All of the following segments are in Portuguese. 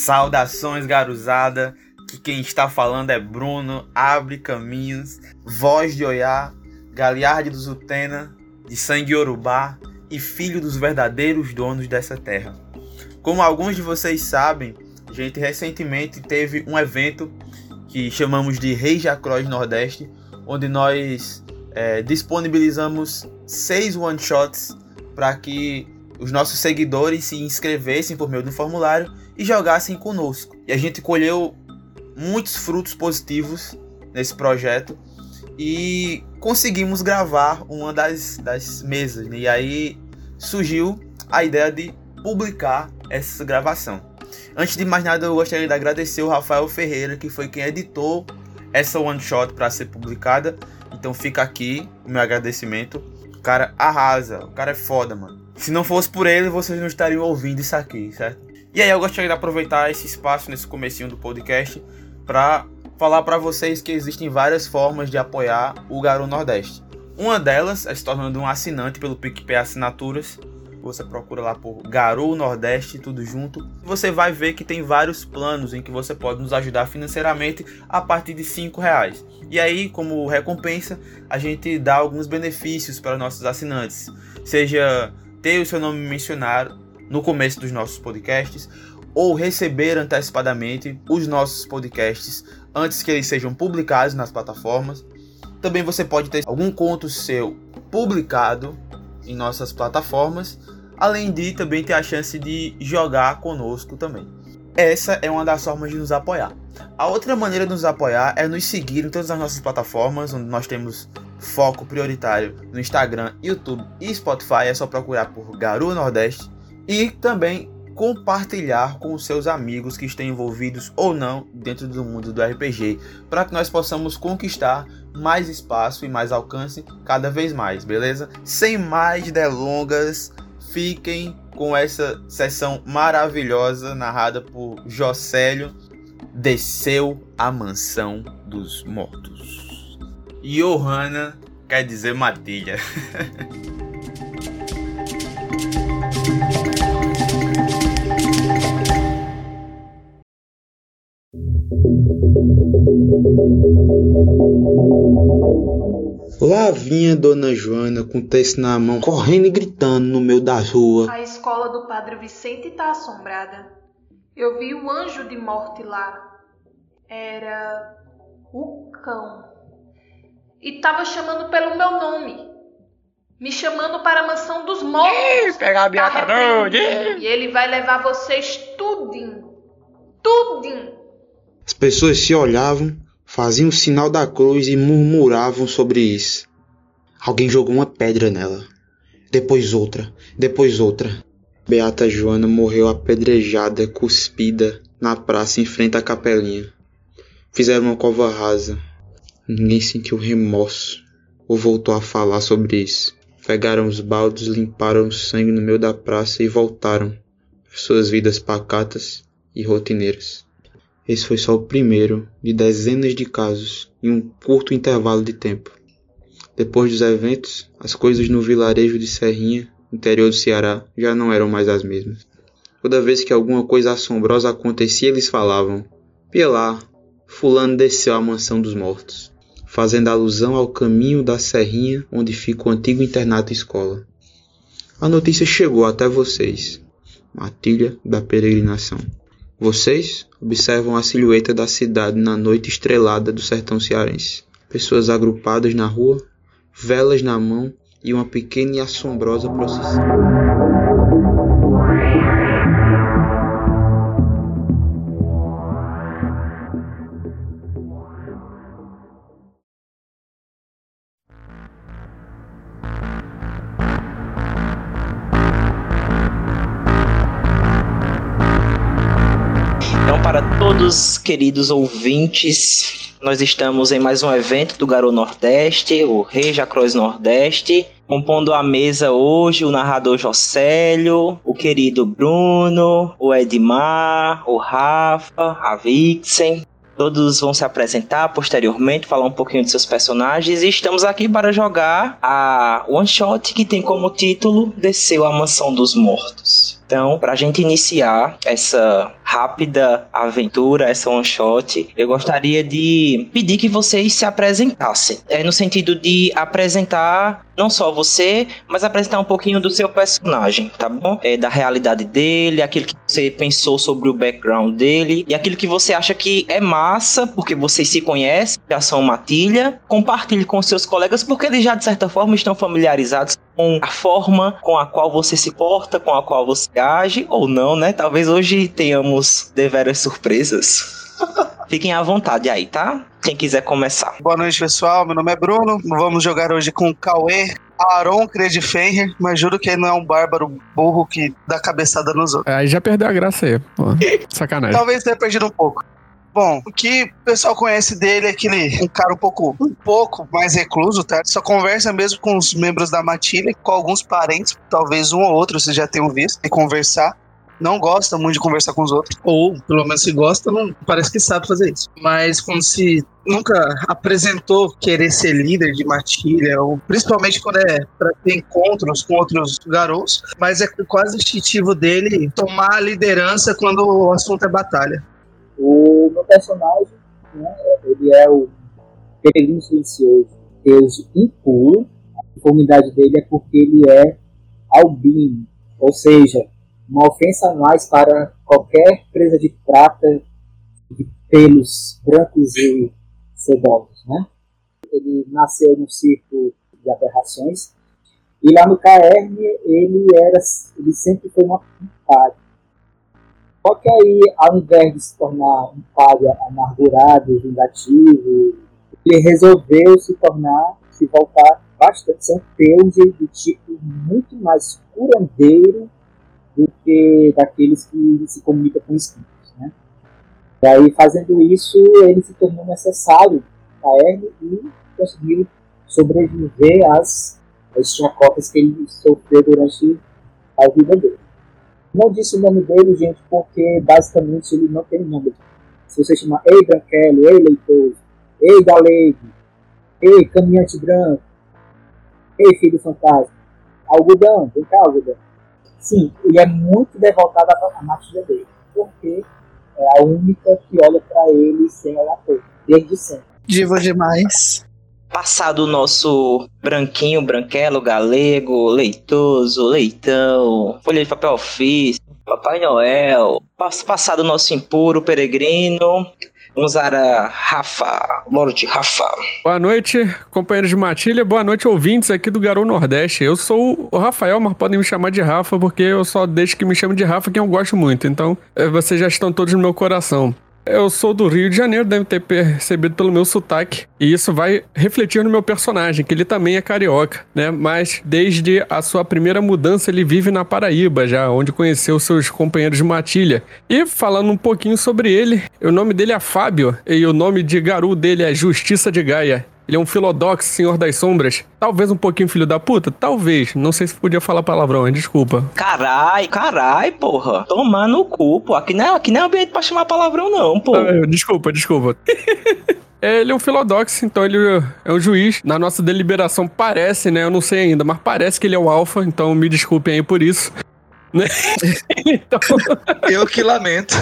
Saudações, garuzada. Que quem está falando é Bruno, abre caminhos, voz de Oiá, Galiarde do Zutena, de sangue Yorubá e filho dos verdadeiros donos dessa terra. Como alguns de vocês sabem, a gente recentemente teve um evento que chamamos de Reis Jacroz Nordeste, onde nós é, disponibilizamos seis one-shots para que os nossos seguidores se inscrevessem por meio do formulário e jogassem conosco. E a gente colheu muitos frutos positivos nesse projeto e conseguimos gravar uma das, das mesas. Né? E aí surgiu a ideia de publicar essa gravação. Antes de mais nada, eu gostaria de agradecer o Rafael Ferreira, que foi quem editou essa one shot para ser publicada. Então fica aqui o meu agradecimento. O cara arrasa, o cara é foda, mano. Se não fosse por ele, vocês não estariam ouvindo isso aqui, certo? E aí eu gostaria de aproveitar esse espaço nesse comecinho do podcast para falar para vocês que existem várias formas de apoiar o Garou Nordeste. Uma delas é se tornando um assinante pelo PicPay Assinaturas. Você procura lá por Garou Nordeste, tudo junto. Você vai ver que tem vários planos em que você pode nos ajudar financeiramente a partir de cinco reais. E aí, como recompensa, a gente dá alguns benefícios para nossos assinantes. Seja ter o seu nome mencionado no começo dos nossos podcasts ou receber antecipadamente os nossos podcasts antes que eles sejam publicados nas plataformas. Também você pode ter algum conto seu publicado em nossas plataformas, além de também ter a chance de jogar conosco também. Essa é uma das formas de nos apoiar. A outra maneira de nos apoiar é nos seguir em todas as nossas plataformas, onde nós temos foco prioritário no Instagram, YouTube e Spotify. É só procurar por Garu Nordeste e também compartilhar com os seus amigos que estão envolvidos ou não dentro do mundo do RPG, para que nós possamos conquistar mais espaço e mais alcance cada vez mais, beleza? Sem mais delongas, fiquem com essa sessão maravilhosa narrada por Jocélio Desceu a Mansão dos Mortos. Johanna quer dizer Matilha. Lá vinha Dona Joana com o texto na mão, correndo e gritando no meio das ruas. A escola do Padre Vicente está assombrada. Eu vi o anjo de morte lá. Era o cão. E estava chamando pelo meu nome. Me chamando para a mansão dos mortos. Ih, pegar a biata Tá E ele vai levar vocês tudinho. Tudinho. As pessoas se olhavam, faziam o sinal da cruz e murmuravam sobre isso. Alguém jogou uma pedra nela. Depois outra, depois outra. Beata Joana morreu apedrejada, cuspida, na praça em frente à capelinha. Fizeram uma cova rasa. Ninguém sentiu remorso ou voltou a falar sobre isso. Pegaram os baldes, limparam o sangue no meio da praça e voltaram. Suas vidas pacatas e rotineiras. Esse foi só o primeiro de dezenas de casos em um curto intervalo de tempo. Depois dos eventos, as coisas no vilarejo de Serrinha, interior do Ceará, já não eram mais as mesmas. Toda vez que alguma coisa assombrosa acontecia, eles falavam: Pia lá, Fulano desceu à mansão dos mortos, fazendo alusão ao caminho da Serrinha onde fica o antigo internato escola. A notícia chegou até vocês, matilha da peregrinação. Vocês observam a silhueta da cidade na noite estrelada do sertão cearense. Pessoas agrupadas na rua, velas na mão e uma pequena e assombrosa procissão. Todos queridos ouvintes, nós estamos em mais um evento do Garou Nordeste, o Rei Jacroz Nordeste. Compondo a mesa hoje o narrador Jocélio, o querido Bruno, o Edmar, o Rafa, a Vixen. Todos vão se apresentar posteriormente, falar um pouquinho de seus personagens. E estamos aqui para jogar a One Shot que tem como título Desceu a Mansão dos Mortos. Então, para a gente iniciar essa rápida aventura, essa one shot, eu gostaria de pedir que vocês se apresentassem. É no sentido de apresentar não só você, mas apresentar um pouquinho do seu personagem, tá bom? É, da realidade dele, aquilo que você pensou sobre o background dele e aquilo que você acha que é massa, porque vocês se conhecem, já são matilha. Compartilhe com seus colegas, porque eles já de certa forma estão familiarizados com a forma com a qual você se porta, com a qual você age, ou não, né? Talvez hoje tenhamos deveras surpresas. Fiquem à vontade aí, tá? Quem quiser começar. Boa noite, pessoal. Meu nome é Bruno. Vamos jogar hoje com o Cauê, Aaron Credifenher, mas juro que ele não é um bárbaro burro que dá cabeçada nos outros. Aí já perdeu a graça aí. Pô. Sacanagem. Talvez tenha perdido um pouco. Bom, o que o pessoal conhece dele é aquele um cara um pouco, um pouco mais recluso, tá? Só conversa mesmo com os membros da matilha, com alguns parentes, talvez um ou outro vocês já tenham visto, e conversar. Não gosta muito de conversar com os outros, ou pelo menos se gosta, não parece que sabe fazer isso. Mas como se nunca apresentou querer ser líder de matilha, ou principalmente quando é para ter encontros com outros garotos, mas é quase instintivo dele tomar a liderança quando o assunto é batalha. O meu personagem, né, ele é o peregrino silencioso, Deus impuro. A conformidade dele é porque ele é albino, ou seja, uma ofensa a mais para qualquer presa de prata de pelos brancos e sedosos, né? Ele nasceu no circo de aberrações e lá no KR ele era, ele sempre foi uma padre. Só que aí, ao invés de se tornar um padre amargurado, vingativo, ele resolveu se tornar, se voltar bastante, um teuge do tipo muito mais curandeiro do que daqueles que se comunicam com espíritos. Né? E aí, fazendo isso, ele se tornou necessário a ele e conseguiu sobreviver às, às chacotas que ele sofreu durante a vida dele. Não disse o nome dele, gente, porque basicamente ele não tem nome. Se você chamar Ei Branquelo, Ei Leitoso, Ei Galego, Ei Caminhante Branco, Ei Filho Fantasma, Algodão, vem cá, Algodão. Sim, ele é muito devotado à matilha dele, porque é a única que olha para ele sem olhar para desde sempre. Diva demais. Passado o nosso branquinho, branquelo, galego, leitoso, leitão, folha de papel ofício, Papai Noel, passado o nosso impuro peregrino, Vamos para Rafa, Lorde Rafa. Boa noite, companheiros de matilha. Boa noite, ouvintes aqui do Garou Nordeste. Eu sou o Rafael, mas podem me chamar de Rafa, porque eu só deixo que me chame de Rafa quem eu gosto muito. Então, eh, vocês já estão todos no meu coração. Eu sou do Rio de Janeiro, deve ter percebido pelo meu sotaque. E isso vai refletir no meu personagem, que ele também é carioca, né? Mas desde a sua primeira mudança, ele vive na Paraíba, já, onde conheceu seus companheiros de matilha. E falando um pouquinho sobre ele, o nome dele é Fábio, e o nome de Garu dele é Justiça de Gaia. Ele é um filodox, senhor das sombras. Talvez um pouquinho filho da puta? Talvez. Não sei se podia falar palavrão, hein? desculpa. Carai, carai, porra. Tomar no cu, pô. Aqui não, é, aqui não é ambiente pra chamar palavrão, não, pô. Ah, desculpa, desculpa. Ele é um filodox, então ele é um juiz. Na nossa deliberação parece, né? Eu não sei ainda, mas parece que ele é o alfa, então me desculpem aí por isso. Né? então... Eu que lamento.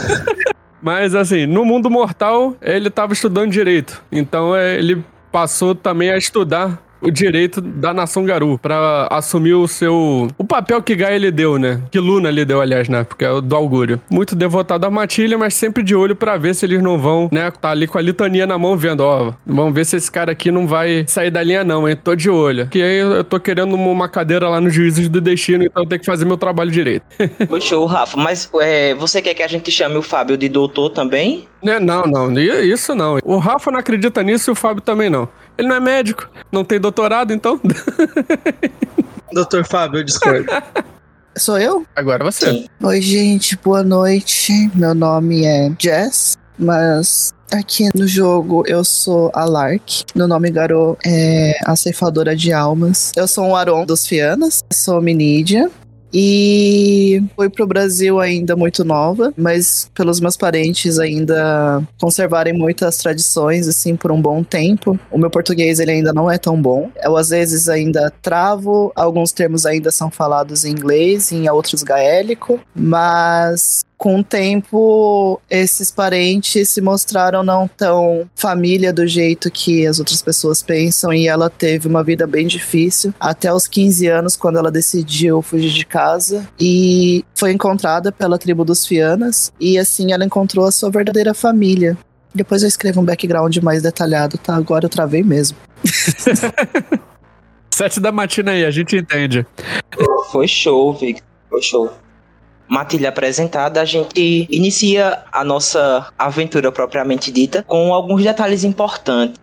Mas assim, no mundo mortal, ele tava estudando direito. Então é, ele passou também a estudar o direito da nação Garu para assumir o seu o papel que Gaia lhe deu, né? Que Luna lhe deu, aliás, né? Porque é o do augúrio. Muito devotado à matilha, mas sempre de olho para ver se eles não vão, né? Tá ali com a litania na mão vendo, ó, vamos ver se esse cara aqui não vai sair da linha não, hein? Tô de olho. Que aí eu tô querendo uma cadeira lá nos juízes do destino, então eu tenho que fazer meu trabalho direito. Show, Rafa, mas é, você quer que a gente chame o Fábio de doutor também? Né, não, não, isso não. O Rafa não acredita nisso e o Fábio também não. Ele não é médico, não tem doutorado, então. Doutor Fábio, eu discordo. Sou eu? Agora você. Sim. Oi, gente, boa noite. Meu nome é Jess, mas aqui no jogo eu sou a Lark. Meu nome Garou é a ceifadora de almas. Eu sou um Aron dos Fianas. Sou Minídia. E fui pro Brasil ainda muito nova, mas pelos meus parentes ainda conservarem muitas tradições assim por um bom tempo. O meu português ele ainda não é tão bom. Eu às vezes ainda travo, alguns termos ainda são falados em inglês, em outros gaélico, mas com o tempo, esses parentes se mostraram não tão família do jeito que as outras pessoas pensam e ela teve uma vida bem difícil até os 15 anos, quando ela decidiu fugir de casa e foi encontrada pela tribo dos Fianas e assim ela encontrou a sua verdadeira família. Depois eu escrevo um background mais detalhado, tá? Agora eu travei mesmo. Sete da matina aí, a gente entende. Foi show, Vic. Foi show matilha apresentada, a gente inicia a nossa aventura propriamente dita com alguns detalhes importantes.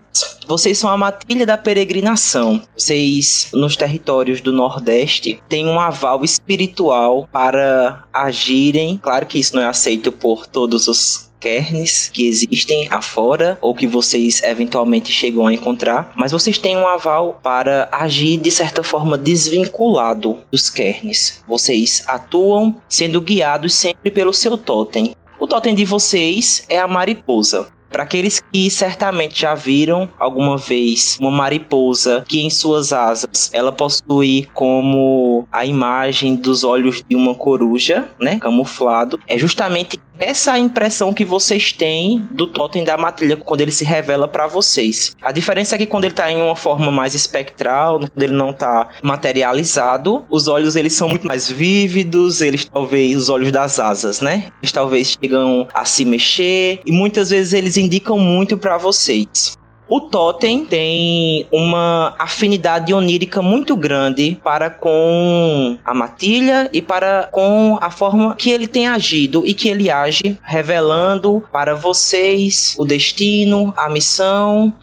Vocês são a matilha da peregrinação. Vocês, nos territórios do Nordeste, têm um aval espiritual para agirem. Claro que isso não é aceito por todos os kerns que existem afora ou que vocês eventualmente chegam a encontrar, mas vocês têm um aval para agir de certa forma desvinculado dos kerns. Vocês atuam sendo guiados sempre pelo seu totem. O totem de vocês é a mariposa. Para aqueles que certamente já viram alguma vez uma mariposa que em suas asas ela possui como a imagem dos olhos de uma coruja, né, camuflado, é justamente essa impressão que vocês têm do totem da matilha quando ele se revela para vocês. A diferença é que quando ele tá em uma forma mais espectral, quando ele não tá materializado, os olhos eles são muito mais vívidos, eles talvez os olhos das asas, né? Eles talvez chegam a se mexer e muitas vezes eles indicam muito para vocês. O Totem tem uma afinidade onírica muito grande para com a matilha e para com a forma que ele tem agido e que ele age, revelando para vocês o destino, a missão.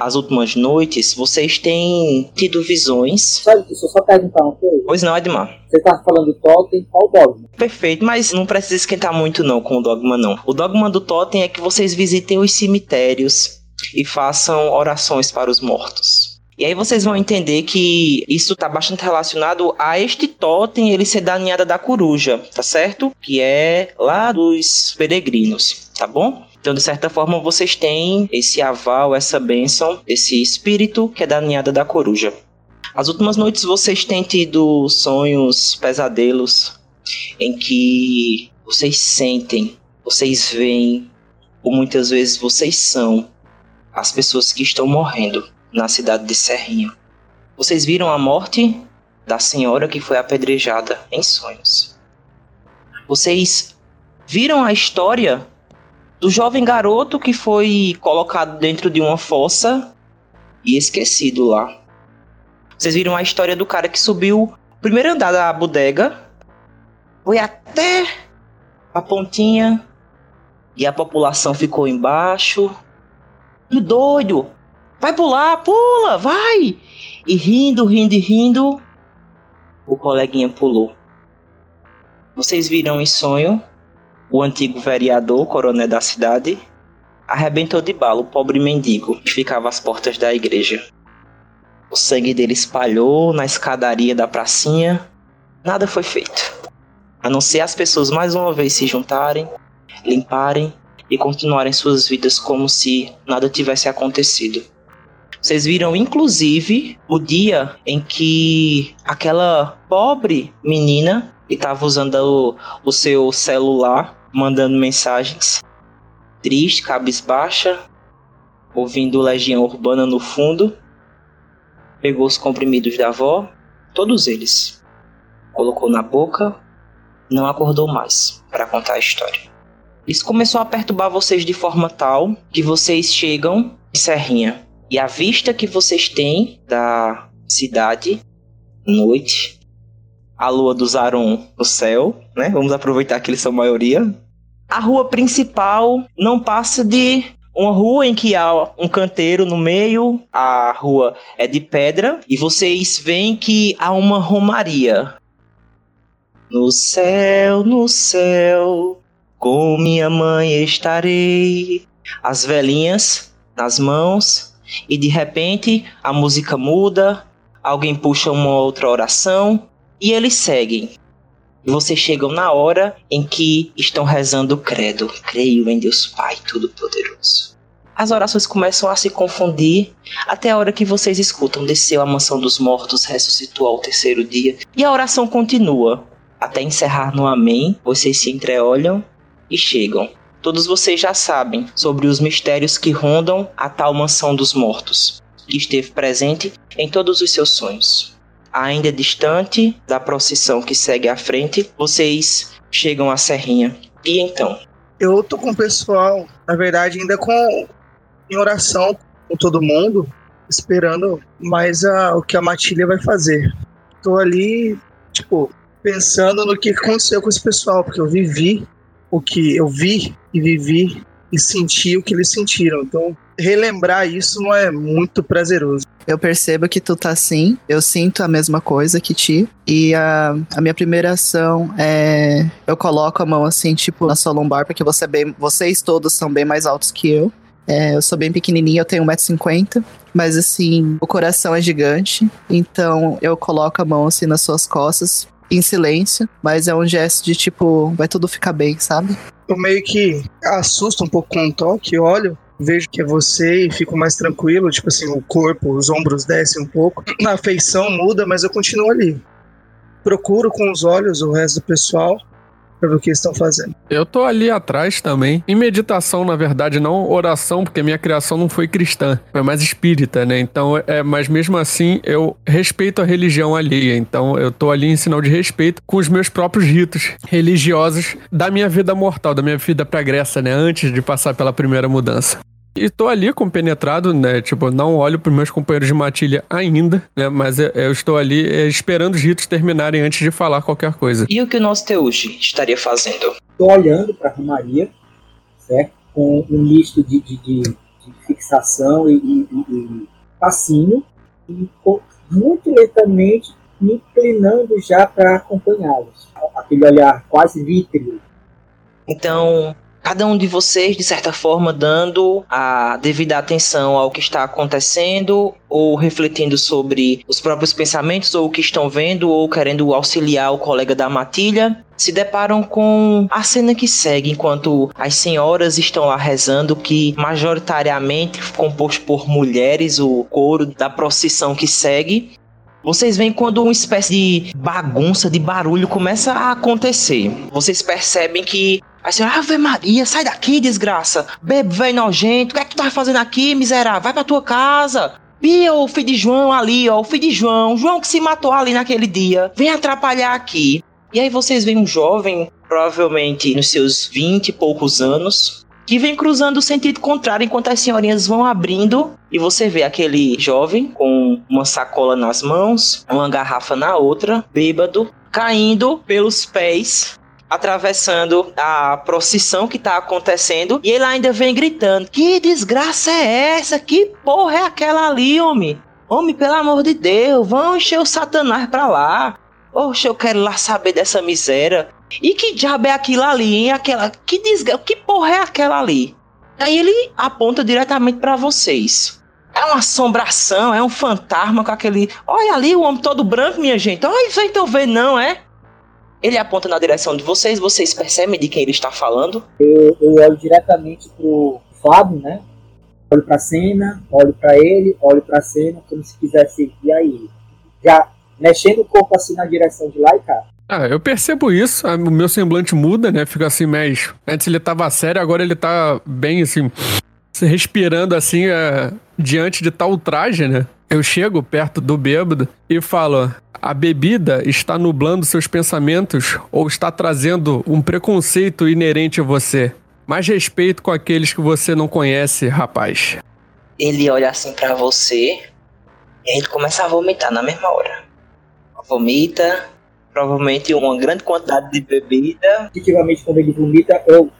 As últimas noites, vocês têm tido visões. Sabe, deixa eu só perguntar uma coisa. Pois não, Edmar. Você tá falando do Totem, qual dogma? Perfeito, mas não precisa esquentar muito não com o dogma não. O dogma do Totem é que vocês visitem os cemitérios e façam orações para os mortos. E aí vocês vão entender que isso está bastante relacionado a este totem ele ser da ninhada da coruja, tá certo? Que é lá dos peregrinos, tá bom? Então, de certa forma, vocês têm esse aval, essa bênção, esse espírito que é da ninhada da coruja. As últimas noites vocês têm tido sonhos, pesadelos, em que vocês sentem, vocês veem, ou muitas vezes vocês são as pessoas que estão morrendo na cidade de Serrinho. Vocês viram a morte da senhora que foi apedrejada em sonhos. Vocês viram a história do jovem garoto que foi colocado dentro de uma fossa e esquecido lá. Vocês viram a história do cara que subiu o primeiro andar da bodega, foi até a pontinha e a população ficou embaixo que doido! Vai pular, pula, vai! E rindo, rindo e rindo, o coleguinha pulou. Vocês viram em sonho o antigo vereador, coronel da cidade, arrebentou de bala o pobre mendigo que ficava às portas da igreja. O sangue dele espalhou na escadaria da pracinha. Nada foi feito. A não ser as pessoas mais uma vez se juntarem, limparem e continuarem suas vidas como se nada tivesse acontecido. Vocês viram, inclusive, o dia em que aquela pobre menina que estava usando o, o seu celular, mandando mensagens, triste, cabisbaixa, ouvindo Legião Urbana no fundo, pegou os comprimidos da avó, todos eles, colocou na boca, não acordou mais para contar a história. Isso começou a perturbar vocês de forma tal que vocês chegam em Serrinha. E a vista que vocês têm da cidade, noite, a lua do Zaron no céu, né? Vamos aproveitar que eles são maioria. A rua principal não passa de uma rua em que há um canteiro no meio, a rua é de pedra e vocês veem que há uma romaria. No céu, no céu, com minha mãe estarei. As velhinhas nas mãos, e de repente a música muda, alguém puxa uma outra oração e eles seguem. Vocês chegam na hora em que estão rezando o credo. Creio em Deus Pai Todo-Poderoso. As orações começam a se confundir até a hora que vocês escutam desceu a mansão dos mortos, ressuscitou ao terceiro dia. E a oração continua. Até encerrar no Amém, vocês se entreolham e chegam. Todos vocês já sabem sobre os mistérios que rondam a tal mansão dos mortos, que esteve presente em todos os seus sonhos. Ainda distante da procissão que segue à frente, vocês chegam à serrinha. E então? Eu tô com o pessoal, na verdade, ainda com em oração com todo mundo, esperando mais a, o que a Matilha vai fazer. Tô ali, tipo, pensando no que aconteceu com esse pessoal, porque eu vivi o que eu vi e vivi e senti o que eles sentiram. Então, relembrar isso não é muito prazeroso. Eu percebo que tu tá assim, eu sinto a mesma coisa que ti. E a, a minha primeira ação é. Eu coloco a mão assim, tipo, na sua lombar, porque você é bem, vocês todos são bem mais altos que eu. É, eu sou bem pequenininha, eu tenho 1,50m. Mas assim, o coração é gigante. Então eu coloco a mão assim nas suas costas, em silêncio. Mas é um gesto de tipo, vai tudo ficar bem, sabe? Eu meio que assusto um pouco com o toque, olho, vejo que é você e fico mais tranquilo. Tipo assim, o corpo, os ombros descem um pouco. A feição muda, mas eu continuo ali. Procuro com os olhos o resto do pessoal para ver o que estão fazendo. Eu tô ali atrás também. Em meditação, na verdade, não oração, porque minha criação não foi cristã, foi mais espírita, né? Então, é, mas mesmo assim, eu respeito a religião alheia. Então, eu tô ali em sinal de respeito com os meus próprios ritos religiosos da minha vida mortal, da minha vida pregressa, né? Antes de passar pela primeira mudança. E tô ali compenetrado, né? Tipo, não olho pros meus companheiros de matilha ainda, né? Mas eu, eu estou ali é, esperando os ritos terminarem antes de falar qualquer coisa. E o que o nosso Teuji estaria fazendo? Estou olhando para a Romaria, certo? Com um misto de, de, de, de fixação e, e, e passinho, e muito lentamente me inclinando já para acompanhá-los. Aquele olhar quase vítreo. Então, cada um de vocês, de certa forma, dando a devida atenção ao que está acontecendo, ou refletindo sobre os próprios pensamentos, ou o que estão vendo, ou querendo auxiliar o colega da matilha, se deparam com a cena que segue, enquanto as senhoras estão lá rezando, que majoritariamente composto por mulheres, o coro da procissão que segue, vocês veem quando uma espécie de bagunça, de barulho começa a acontecer. Vocês percebem que a senhora, Ave Maria, sai daqui, desgraça. Bebe, velho nojento. O que é que tu tá fazendo aqui, miserável? Vai pra tua casa. Pia o filho de João ali, ó. O filho de João. João que se matou ali naquele dia. Vem atrapalhar aqui. E aí vocês veem um jovem, provavelmente nos seus vinte e poucos anos, que vem cruzando o sentido contrário enquanto as senhorinhas vão abrindo e você vê aquele jovem com uma sacola nas mãos, uma garrafa na outra, bêbado, caindo pelos pés atravessando a procissão que tá acontecendo e ele ainda vem gritando: Que desgraça é essa? Que porra é aquela ali, homem? Homem, pelo amor de Deus, vão encher o Satanás pra lá. Oxe, eu quero lá saber dessa miséria. E que diabo é aquilo ali, hein? Aquela. Que desgraça. Que porra é aquela ali? Aí ele aponta diretamente para vocês. É uma assombração, é um fantasma com aquele. Olha ali o homem todo branco, minha gente. Olha, vocês estão vendo, não, é? Ele aponta na direção de vocês, vocês percebem de quem ele está falando? Eu, eu olho diretamente pro Fábio, né? Olho pra cena, olho para ele, olho pra cena, como se quisesse. E aí? Já mexendo o corpo assim na direção de lá e cá. Ah, eu percebo isso, o meu semblante muda, né? Fica assim, mais. Antes ele tava sério, agora ele tá bem assim. Respirando assim, é, diante de tal traje, né? Eu chego perto do bêbado e falo: a bebida está nublando seus pensamentos ou está trazendo um preconceito inerente a você? Mais respeito com aqueles que você não conhece, rapaz. Ele olha assim para você e ele começa a vomitar na mesma hora. Vomita, provavelmente uma grande quantidade de bebida. Efetivamente, quando ele vomita, eu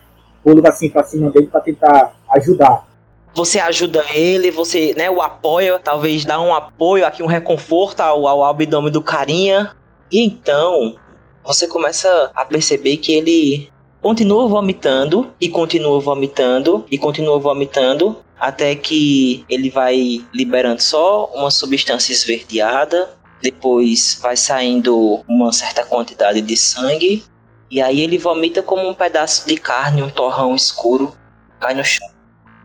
pulo assim pra cima dele para tentar ajudar você ajuda ele, você, né, o apoia, talvez dá um apoio aqui, um reconforto ao, ao abdômen do carinha. E então, você começa a perceber que ele continua vomitando e continua vomitando e continua vomitando até que ele vai liberando só uma substância esverdeada depois vai saindo uma certa quantidade de sangue, e aí ele vomita como um pedaço de carne, um torrão escuro, cai no chão.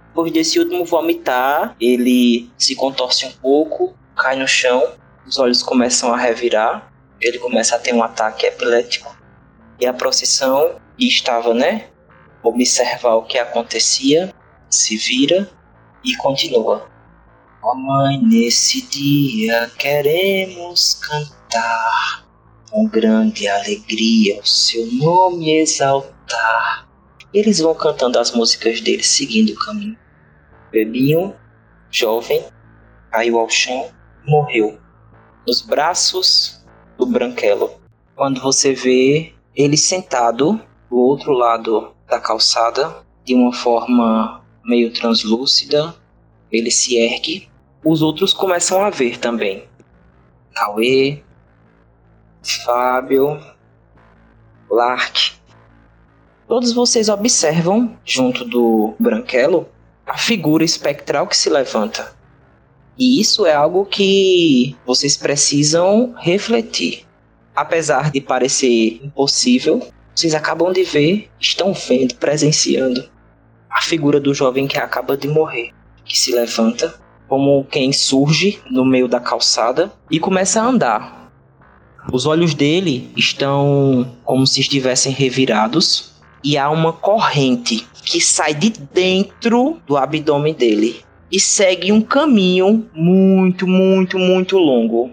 Depois desse último vomitar, ele se contorce um pouco, cai no chão, os olhos começam a revirar, ele começa a ter um ataque epilético. E a procissão estava, né? Observar o que acontecia, se vira e continua. Ó oh mãe, nesse dia queremos cantar com grande alegria o seu nome exaltar. Eles vão cantando as músicas deles, seguindo o caminho. Bebinho, jovem, caiu ao chão morreu. Nos braços do Branquelo. Quando você vê ele sentado do outro lado da calçada, de uma forma meio translúcida, ele se ergue os outros começam a ver também. Cauê, Fábio, Lark. Todos vocês observam, junto do Branquelo, a figura espectral que se levanta. E isso é algo que vocês precisam refletir. Apesar de parecer impossível, vocês acabam de ver, estão vendo, presenciando a figura do jovem que acaba de morrer, que se levanta como quem surge no meio da calçada e começa a andar. Os olhos dele estão como se estivessem revirados e há uma corrente que sai de dentro do abdômen dele e segue um caminho muito, muito, muito longo.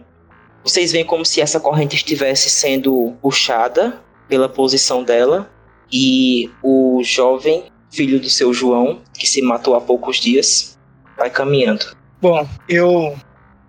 Vocês veem como se essa corrente estivesse sendo puxada pela posição dela e o jovem filho do seu João, que se matou há poucos dias, vai caminhando. Bom, eu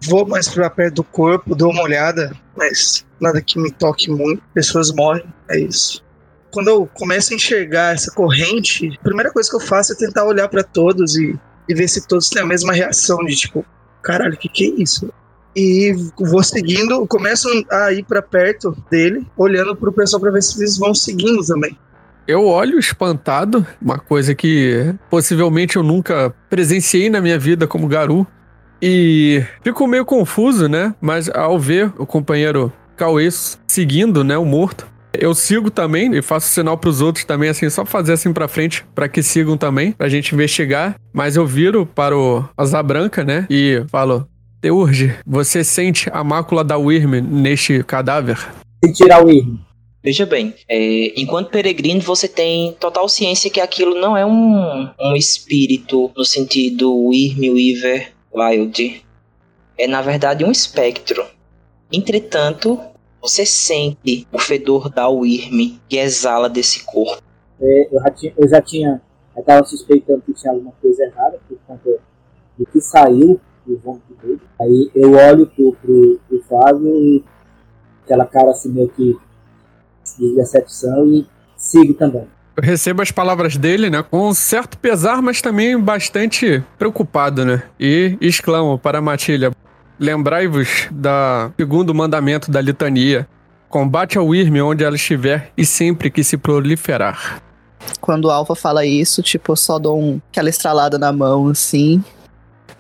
vou mais pra perto do corpo, dou uma olhada, mas nada que me toque muito. Pessoas morrem, é isso. Quando eu começo a enxergar essa corrente, a primeira coisa que eu faço é tentar olhar para todos e, e ver se todos têm a mesma reação de tipo, caralho, o que, que é isso? E vou seguindo, começo a ir para perto dele, olhando pro pessoal para ver se eles vão seguindo também. Eu olho espantado, uma coisa que possivelmente eu nunca presenciei na minha vida como Garu. E fico meio confuso, né? Mas ao ver o companheiro Cauê seguindo, né, o morto, eu sigo também e faço sinal para os outros também, assim, só fazer assim para frente, para que sigam também, pra gente investigar. Mas eu viro para o Asa Branca, né, e falo: Teurge, você sente a mácula da Wyrm neste cadáver? Se tirar o Wyrm. Veja bem, é, enquanto peregrino você tem total ciência que aquilo não é um, um espírito no sentido Wyrm, Weaver, Wild é na verdade um espectro. Entretanto, você sente o fedor da Wyrm que exala desse corpo. É, eu, já tinha, eu já tinha, eu estava suspeitando que tinha alguma coisa errada por conta do que saiu do vômito dele. Aí eu olho pro, pro, pro Fábio e aquela cara assim meio que de decepção e sigo também. Eu recebo as palavras dele, né, com um certo pesar, mas também bastante preocupado, né? E exclamo para Matilha: Lembrai-vos da segundo mandamento da litania. Combate ao Irme onde ela estiver e sempre que se proliferar. Quando o Alpha fala isso, tipo, eu só dou um, aquela estralada na mão, assim.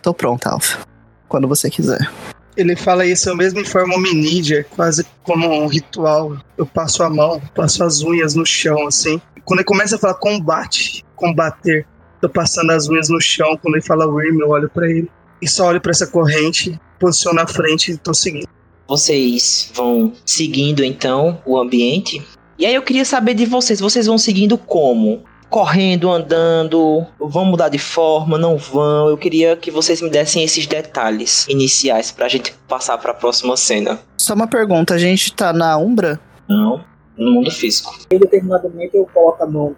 Tô pronto, Alpha. Quando você quiser. Ele fala isso, eu mesmo informo hominídea, quase como um ritual. Eu passo a mão, passo as unhas no chão, assim. Quando ele começa a falar combate, combater, tô passando as unhas no chão. Quando ele fala Wyrm, eu olho para ele. E só olho para essa corrente, posiciono na frente e tô seguindo. Vocês vão seguindo então o ambiente. E aí eu queria saber de vocês, vocês vão seguindo como? Correndo, andando, vão mudar de forma, não vão? Eu queria que vocês me dessem esses detalhes iniciais pra gente passar pra próxima cena. Só uma pergunta, a gente tá na Umbra? Não, no mundo físico. Em determinado momento eu coloco a mão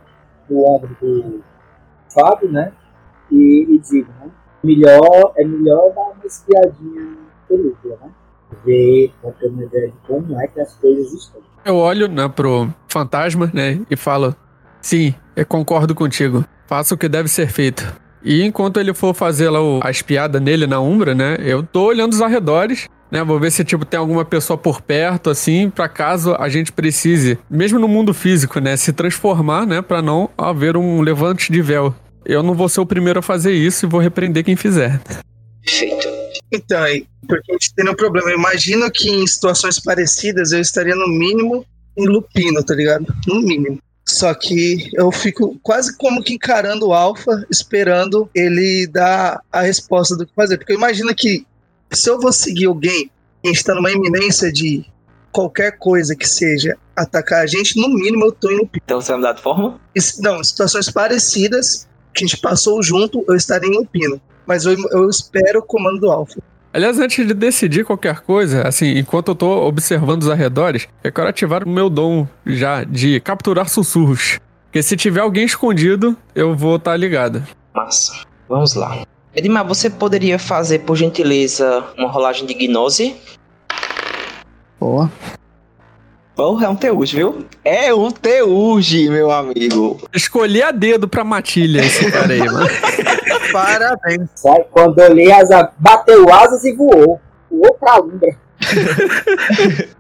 no ombro do Fábio, né? E, e digo, né? Melhor, é melhor dar uma espiadinha película, né? Ver, pra ter uma ideia de como é que as coisas estão. Eu olho né, pro fantasma, né, e falo: Sim, eu concordo contigo. Faça o que deve ser feito. E enquanto ele for fazer lá o, a espiada nele na Umbra, né, eu tô olhando os arredores, né, vou ver se tipo tem alguma pessoa por perto, assim, para caso a gente precise, mesmo no mundo físico, né, se transformar, né, para não haver um levante de véu. Eu não vou ser o primeiro a fazer isso e vou repreender quem fizer. Perfeito. Então, porque a gente tem um problema. Eu imagino que em situações parecidas eu estaria no mínimo em lupino, tá ligado? No mínimo. Só que eu fico quase como que encarando o Alpha, esperando ele dar a resposta do que fazer. Porque imagina que se eu vou seguir alguém que está numa iminência de qualquer coisa que seja atacar a gente, no mínimo eu tô lupino. Então você vai mudar de forma? Não, em situações parecidas, que a gente passou junto, eu estaria em lupino. Mas eu, eu espero o comando do Alpha. Aliás, antes de decidir qualquer coisa, assim, enquanto eu tô observando os arredores, eu quero ativar o meu dom já de capturar sussurros. Porque se tiver alguém escondido, eu vou estar ligado. Massa. Vamos lá. Edmar, você poderia fazer, por gentileza, uma rolagem de gnose? Boa. Porra, é um Teuge, viu? É um Teuge, meu amigo. Escolhi a dedo pra matilha esse cara aí, mano. Parabéns. Sai, quando eu li as bateu asas e voou. Voou pra Umbra.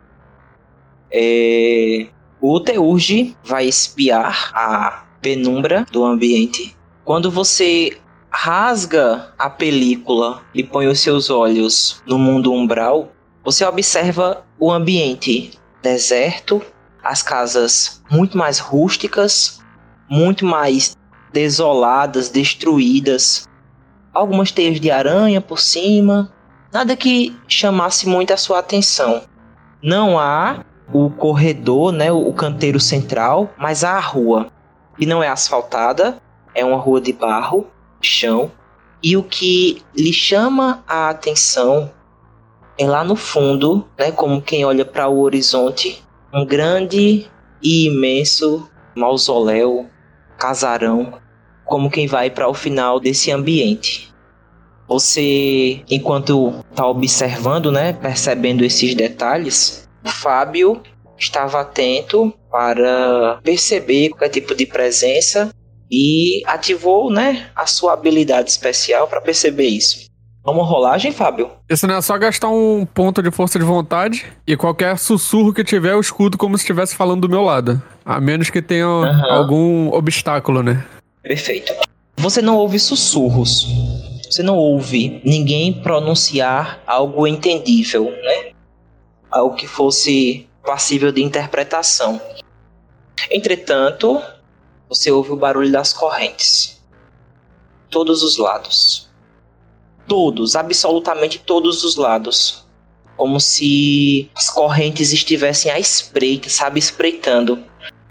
É... O Teurge vai espiar a penumbra do ambiente. Quando você rasga a película e põe os seus olhos no mundo umbral, você observa o ambiente deserto, as casas muito mais rústicas, muito mais desoladas, destruídas, algumas teias de aranha por cima, nada que chamasse muito a sua atenção. Não há o corredor, né, o canteiro central, mas há a rua. E não é asfaltada, é uma rua de barro, chão. E o que lhe chama a atenção é lá no fundo, né, como quem olha para o horizonte, um grande e imenso mausoléu, casarão, como quem vai para o final desse ambiente. Você, enquanto está observando, né, percebendo esses detalhes, o Fábio estava atento para perceber qualquer tipo de presença e ativou, né, a sua habilidade especial para perceber isso. Vamos rolagem, Fábio? Isso não é só gastar um ponto de força de vontade e qualquer sussurro que tiver eu escuto como se estivesse falando do meu lado. A menos que tenha Aham. algum obstáculo, né? Perfeito. Você não ouve sussurros. Você não ouve ninguém pronunciar algo entendível, né? Algo que fosse passível de interpretação. Entretanto, você ouve o barulho das correntes. Todos os lados. Todos, absolutamente todos os lados. Como se as correntes estivessem à espreita, sabe, espreitando.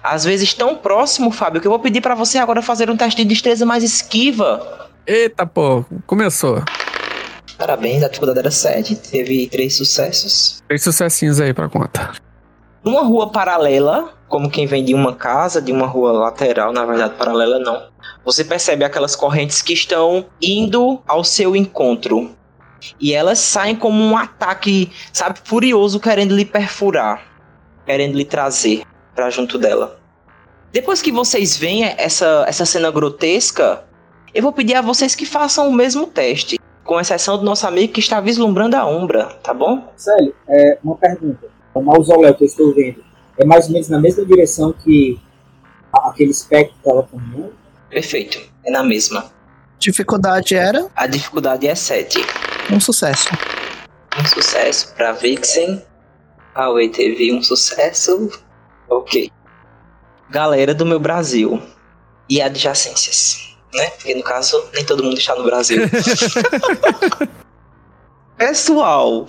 Às vezes tão próximo, Fábio, que eu vou pedir pra você agora fazer um teste de destreza mais esquiva. Eita, pô, começou. Parabéns, a dificuldade era 7, teve três sucessos. Três sucessinhos aí pra conta. Numa rua paralela, como quem vem de uma casa, de uma rua lateral, na verdade, paralela não. Você percebe aquelas correntes que estão indo ao seu encontro. E elas saem como um ataque, sabe, furioso, querendo lhe perfurar, querendo lhe trazer pra junto dela. Depois que vocês veem essa, essa cena grotesca, eu vou pedir a vocês que façam o mesmo teste. Com exceção do nosso amigo que está vislumbrando a Umbra, tá bom? Célio, é, uma pergunta. O mausoléu que eu estou vendo é mais ou menos na mesma direção que a- aquele espectro estava caminhando? Perfeito, é na mesma. Dificuldade era A dificuldade é 7. um sucesso. Um sucesso pra Vixen. Huawei teve um sucesso. Ok. Galera do meu Brasil. E adjacências. Né? Porque no caso, nem todo mundo está no Brasil. Pessoal,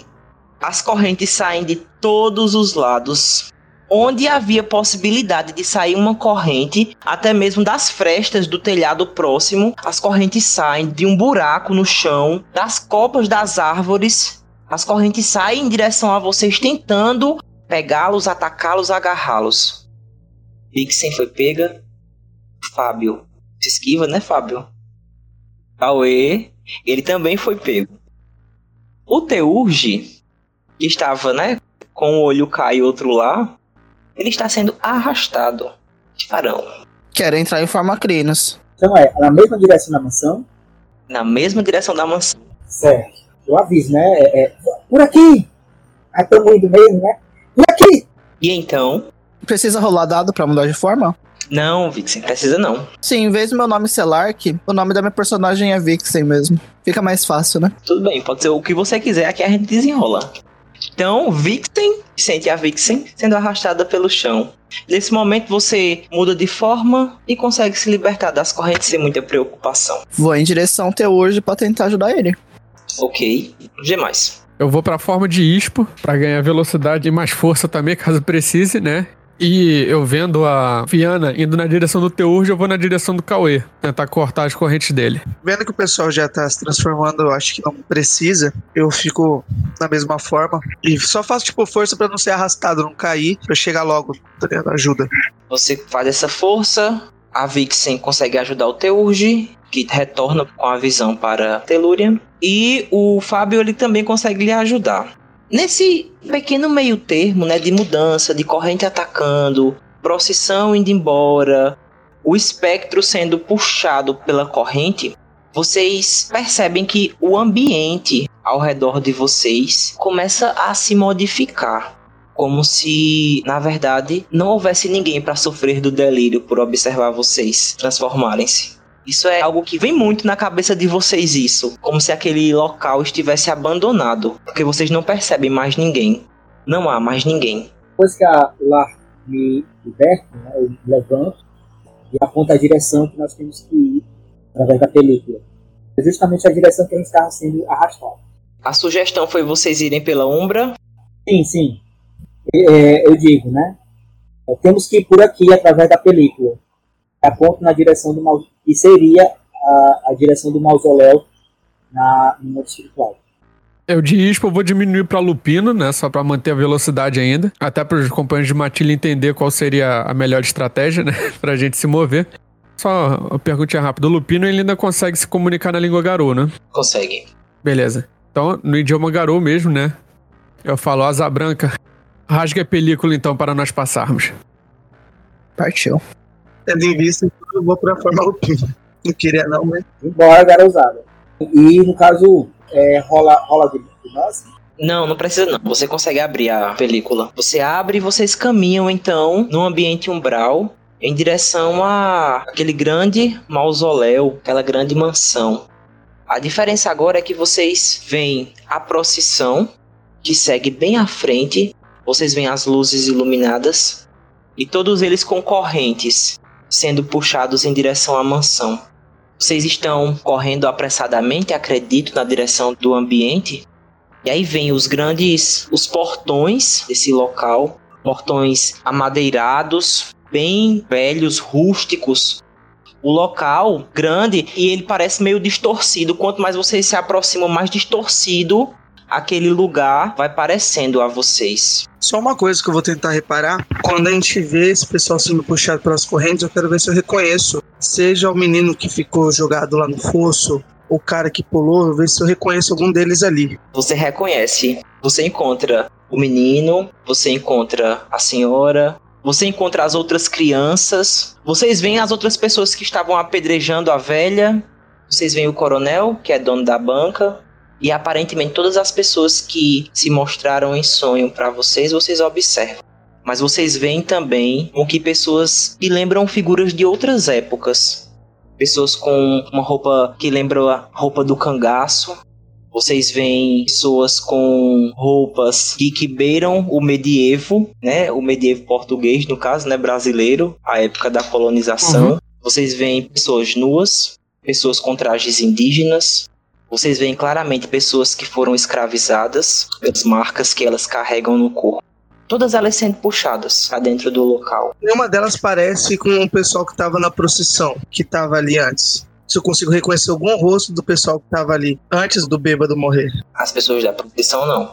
as correntes saem de todos os lados. Onde havia possibilidade de sair uma corrente, até mesmo das frestas do telhado próximo, as correntes saem de um buraco no chão, das copas das árvores. As correntes saem em direção a vocês, tentando pegá-los, atacá-los, agarrá-los. Vixen foi pega. Fábio se esquiva, né, Fábio? Aue, ele também foi pego. O Teurge, que estava, né, com o olho cá e outro lá, ele está sendo arrastado. Farão. Quero entrar em forma crinos. Então é, na mesma direção da mansão? Na mesma direção da mansão. Certo. Eu aviso, né? É, é, por aqui! Aí estamos indo mesmo, né? Aqui! E então, Precisa rolar dado pra mudar de forma? Não, Vixen, precisa não. Sim, em vez do meu nome ser Lark, o nome da minha personagem é Vixen mesmo. Fica mais fácil, né? Tudo bem, pode ser o que você quiser, aqui a gente desenrola. Então, Vixen sente a Vixen sendo arrastada pelo chão. Nesse momento, você muda de forma e consegue se libertar das correntes sem muita preocupação. Vou em direção até hoje pra tentar ajudar ele. Ok. Demais. Eu vou pra forma de ispo pra ganhar velocidade e mais força também, caso precise, né? E eu vendo a Fiana indo na direção do Teurge, eu vou na direção do Cauê, tentar cortar as correntes dele. Vendo que o pessoal já tá se transformando, eu acho que não precisa. Eu fico da mesma forma. E só faço, tipo, força pra não ser arrastado, não cair, pra chegar logo, tá ligado? Ajuda. Você faz essa força, a Vixen consegue ajudar o Teurge, que retorna com a visão para Telúria, e o Fábio ele também consegue lhe ajudar. Nesse pequeno meio termo, né, de mudança, de corrente atacando, procissão indo embora, o espectro sendo puxado pela corrente, vocês percebem que o ambiente ao redor de vocês começa a se modificar. Como se, na verdade, não houvesse ninguém para sofrer do delírio por observar vocês transformarem-se. Isso é algo que vem muito na cabeça de vocês, isso. Como se aquele local estivesse abandonado. Porque vocês não percebem mais ninguém. Não há mais ninguém. Depois que a Lar me liberta, né, eu me levanto e aponta a direção que nós temos que ir através da película. É justamente a direção que a gente estava sendo arrastado. A sugestão foi vocês irem pela Umbra. Sim, sim. É, eu digo, né? É, temos que ir por aqui através da película. Aponto na direção do mal que seria a, a direção do mausoléu na, no mundo espiritual. Eu de ispo eu vou diminuir pra lupino, né? Só pra manter a velocidade ainda. Até para os companheiros de matilha entender qual seria a melhor estratégia, né? pra gente se mover. Só uma perguntinha rápida. O lupino ele ainda consegue se comunicar na língua garou, né? Consegue. Beleza. Então, no idioma garou mesmo, né? Eu falo asa branca. Rasga a película então para nós passarmos. Partiu. Tendo em vista que eu vou pra forma alpina. Não queria não, mas. Embora garosada. E no caso, é, rola, rola de, de nós? Não, não precisa não. Você consegue abrir a película. Você abre e vocês caminham então num ambiente umbral em direção a aquele grande mausoléu, aquela grande mansão. A diferença agora é que vocês veem a procissão que segue bem à frente. Vocês veem as luzes iluminadas e todos eles concorrentes sendo puxados em direção à mansão. Vocês estão correndo apressadamente, acredito, na direção do ambiente. E aí vem os grandes, os portões desse local, portões amadeirados, bem velhos, rústicos. O local grande e ele parece meio distorcido. Quanto mais vocês se aproximam, mais distorcido aquele lugar vai parecendo a vocês. Só uma coisa que eu vou tentar reparar: quando a gente vê esse pessoal sendo puxado pelas correntes, eu quero ver se eu reconheço. Seja o menino que ficou jogado lá no fosso, o cara que pulou, ver se eu reconheço algum deles ali. Você reconhece. Você encontra o menino, você encontra a senhora, você encontra as outras crianças. Vocês veem as outras pessoas que estavam apedrejando a velha. Vocês veem o coronel, que é dono da banca. E aparentemente todas as pessoas que se mostraram em sonho para vocês, vocês observam. Mas vocês veem também o que pessoas que lembram figuras de outras épocas. Pessoas com uma roupa que lembra a roupa do cangaço. Vocês veem pessoas com roupas que, que beiram o medievo, né? O medievo português, no caso, né? Brasileiro, a época da colonização. Uhum. Vocês veem pessoas nuas, pessoas com trajes indígenas, vocês veem claramente pessoas que foram escravizadas, as marcas que elas carregam no corpo. Todas elas sendo puxadas para dentro do local. Nenhuma delas parece com o pessoal que estava na procissão, que estava ali antes. Se eu consigo reconhecer algum rosto do pessoal que estava ali antes do bêbado morrer. As pessoas da procissão não.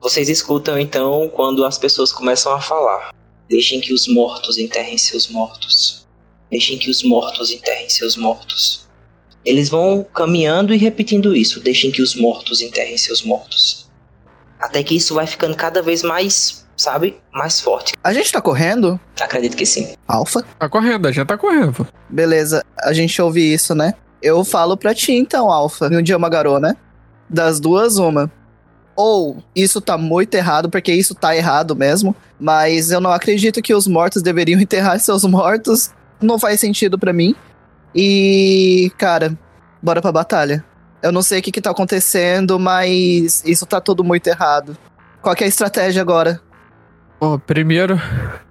Vocês escutam então quando as pessoas começam a falar. Deixem que os mortos enterrem seus mortos. Deixem que os mortos enterrem seus mortos. Eles vão caminhando e repetindo isso. Deixem que os mortos enterrem seus mortos. Até que isso vai ficando cada vez mais, sabe, mais forte. A gente tá correndo? Acredito que sim. Alfa? Tá correndo, a gente tá correndo. Beleza, a gente ouve isso, né? Eu falo pra ti então, Alfa, um idioma garou, né? Das duas, uma. ou isso tá muito errado, porque isso tá errado mesmo, mas eu não acredito que os mortos deveriam enterrar seus mortos. Não faz sentido para mim. E, cara, bora pra batalha. Eu não sei o que, que tá acontecendo, mas isso tá tudo muito errado. Qual é a estratégia agora? Bom, primeiro,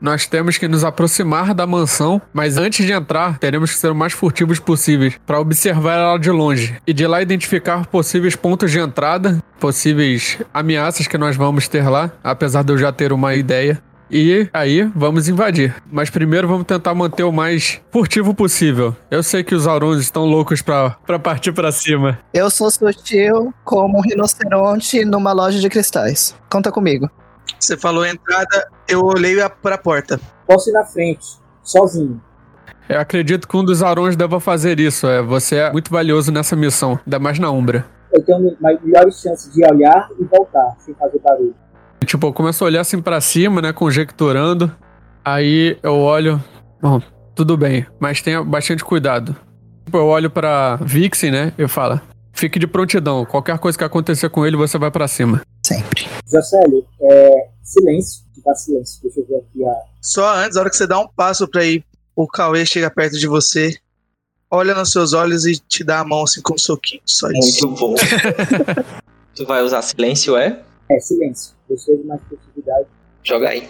nós temos que nos aproximar da mansão, mas antes de entrar, teremos que ser o mais furtivos possíveis para observar ela de longe e de lá identificar possíveis pontos de entrada, possíveis ameaças que nós vamos ter lá, apesar de eu já ter uma ideia. E aí, vamos invadir. Mas primeiro vamos tentar manter o mais furtivo possível. Eu sei que os Aurons estão loucos pra, pra partir pra cima. Eu sou sutil como um rinoceronte numa loja de cristais. Conta comigo. Você falou entrada, eu olhei a- pra porta. Posso ir na frente, sozinho. Eu acredito que um dos Aurons deva fazer isso. É, você é muito valioso nessa missão, ainda mais na Umbra. Eu tenho melhores chances de olhar e voltar, sem fazer barulho. Tipo, eu começo a olhar assim pra cima, né, conjecturando. Aí eu olho, bom, tudo bem, mas tenha bastante cuidado. Tipo, eu olho pra Vixen, né, e falo: "Fique de prontidão. Qualquer coisa que acontecer com ele, você vai pra cima." Sempre. Jocélio, é, silêncio, ficar silêncio. Deixa eu ver aqui a. Só antes, a hora que você dá um passo pra ir, o Cauê chega perto de você, olha nos seus olhos e te dá a mão assim com um soquinho. Só isso. Muito bom. tu vai usar silêncio, é? É, silêncio. Deixa de mais possibilidade. Joga aí.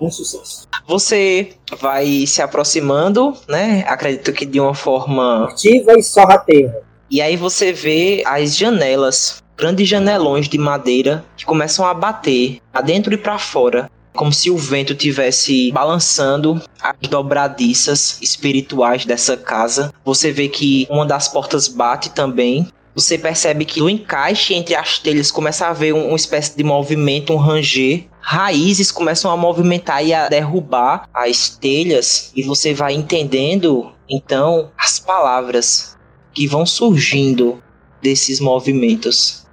Um sucesso. Você vai se aproximando, né? Acredito que de uma forma. Ativa e sorrateira. E aí você vê as janelas, grandes janelões de madeira que começam a bater adentro e para fora, como se o vento tivesse balançando as dobradiças espirituais dessa casa. Você vê que uma das portas bate também. Você percebe que do encaixe entre as telhas começa a haver um- uma espécie de movimento, um ranger. Raízes começam a movimentar e a derrubar as telhas. E você vai entendendo, então, as palavras que vão surgindo desses movimentos.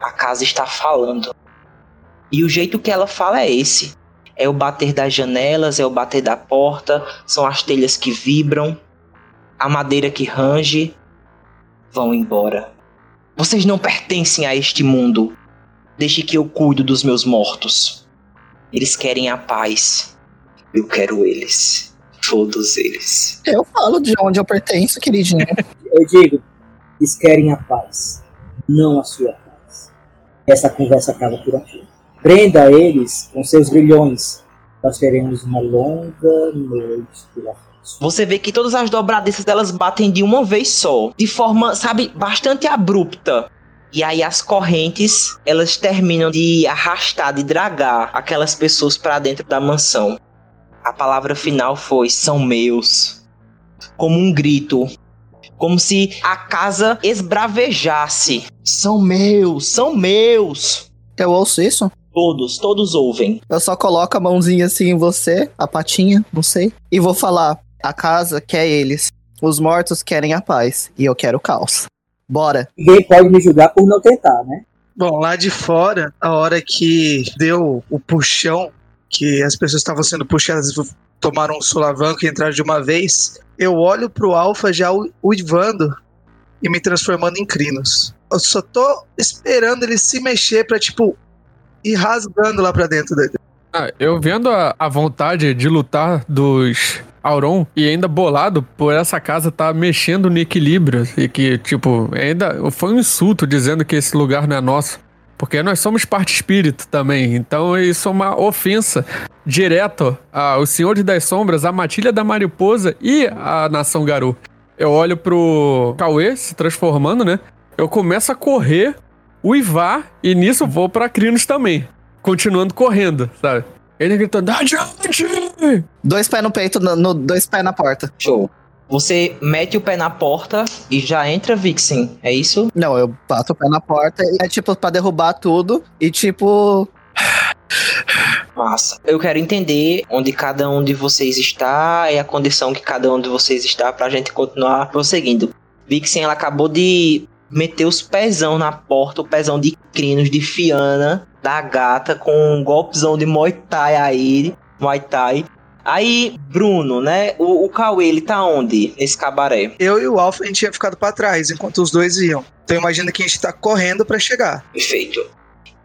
A casa está falando. E o jeito que ela fala é esse. É o bater das janelas, é o bater da porta, são as telhas que vibram, a madeira que range. Vão embora. Vocês não pertencem a este mundo. Deixe que eu cuido dos meus mortos. Eles querem a paz. Eu quero eles. Todos eles. Eu falo de onde eu pertenço, queridinho. Eu digo, eles querem a paz, não a sua paz. Essa conversa acaba por aqui. Prenda eles com seus grilhões. Nós teremos uma longa noite pela frente. Você vê que todas as dobradiças elas batem de uma vez só, de forma, sabe, bastante abrupta. E aí as correntes, elas terminam de arrastar, de dragar aquelas pessoas para dentro da mansão. A palavra final foi são meus. Como um grito, como se a casa esbravejasse. São meus, são meus. Eu ouço isso? Todos, todos ouvem. Eu só coloco a mãozinha assim em você, a patinha, não sei, e vou falar: a casa quer eles. Os mortos querem a paz. E eu quero o caos. Bora. Ninguém pode me julgar por não tentar, né? Bom, lá de fora, a hora que deu o puxão, que as pessoas estavam sendo puxadas e tomaram um solavanco e entraram de uma vez, eu olho pro Alpha já uivando e me transformando em crinos. Eu só tô esperando ele se mexer pra, tipo, ir rasgando lá pra dentro dele. Ah, eu vendo a, a vontade de lutar dos Auron e ainda bolado por essa casa tá mexendo no equilíbrio e que, tipo, ainda foi um insulto dizendo que esse lugar não é nosso. Porque nós somos parte espírito também, então isso é uma ofensa direto aos Senhores das Sombras, a Matilha da Mariposa e a Nação Garu. Eu olho pro Cauê se transformando, né? Eu começo a correr, uivar e nisso vou pra Crinos também continuando correndo, sabe? Ele gritando, adiante! Dois pés no peito, no, no- dois pés na porta. Show. Você mete o pé na porta e já entra Vixen, é isso? Não, eu bato o pé na porta e é tipo pra derrubar tudo e tipo. Massa. Eu quero entender onde cada um de vocês está e a condição que cada um de vocês está pra gente continuar prosseguindo. Vixen, ela acabou de meter os pezão na porta, o pezão de crinos, de Fiana, da gata, com um golpezão de Muay Thai aí, Muay Thai. Aí, Bruno, né? O, o Cauê, ele tá onde? Nesse cabaré. Eu e o Alpha, a gente tinha ficado pra trás, enquanto os dois iam. Então imagina que a gente tá correndo pra chegar. Perfeito.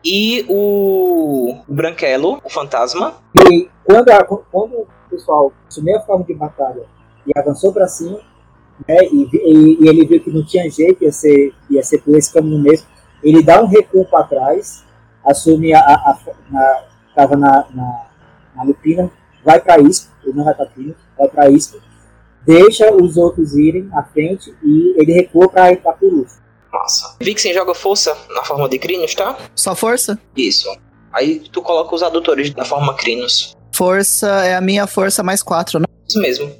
E o Branquelo, o fantasma, E quando, a- quando o pessoal assumiu a forma de batalha e avançou para cima, né, e, e- e ele viu que não tinha jeito, ia ser, ia ser por esse caminho mesmo, ele dá um recuo para trás, assume a. a, a na, tava na, na, na lupina, vai para isso, ele não vai para Pino, vai para isso, deixa os outros irem à frente e ele recua para entrar por último. massa. Vixen joga força na forma de Crinos, tá? Só força? Isso. Aí tu coloca os adutores da forma Crinos. Força é a minha força mais 4, né? Isso mesmo.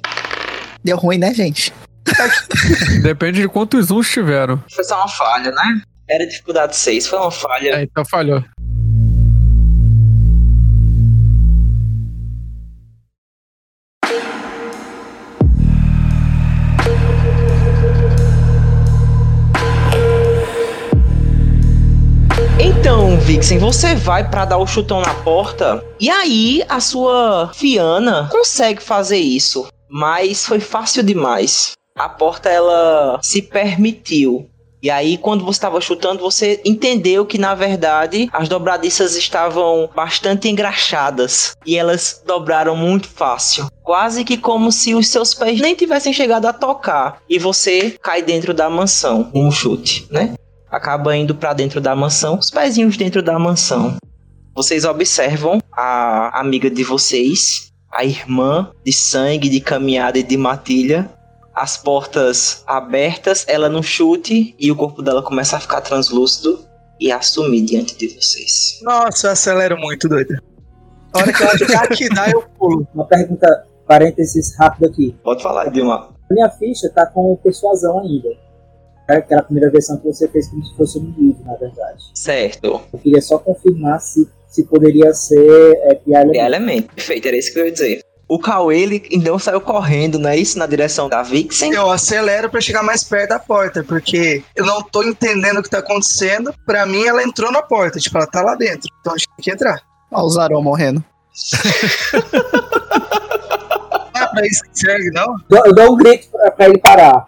Deu ruim, né, gente? Depende de quantos uns tiveram. Foi só uma falha, né? Era dificuldade 6, foi uma falha. É, então falhou. Então, Vixen, você vai pra dar o chutão na porta e aí a sua Fiana consegue fazer isso, mas foi fácil demais. A porta ela se permitiu. E aí, quando você estava chutando, você entendeu que na verdade as dobradiças estavam bastante engraxadas e elas dobraram muito fácil. Quase que como se os seus pés nem tivessem chegado a tocar. E você cai dentro da mansão com um chute, né? acaba indo pra dentro da mansão, os pezinhos dentro da mansão. Vocês observam a amiga de vocês, a irmã de sangue, de caminhada e de matilha, as portas abertas, ela no chute e o corpo dela começa a ficar translúcido e a sumir diante de vocês. Nossa, eu acelero muito, doido. A hora que ela já que dá, eu pulo. Uma pergunta, parênteses rápido aqui. Pode falar, Dilma. A minha ficha tá com persuasão ainda. É Aquela primeira versão que você fez como se fosse um livro, na verdade. Certo. Eu queria só confirmar se, se poderia ser é, É elemento. elemento. Perfeito, era isso que eu ia dizer. O Cauê, ele então saiu correndo, não é isso? Na direção da Vixen. Eu acelero pra chegar mais perto da porta, porque eu não tô entendendo o que tá acontecendo. Pra mim, ela entrou na porta, tipo, ela tá lá dentro. Então a gente tem que entrar. Ó, o Zarol morrendo. Não é pra isso que serve, não? Eu, dou um grito pra, pra ele parar.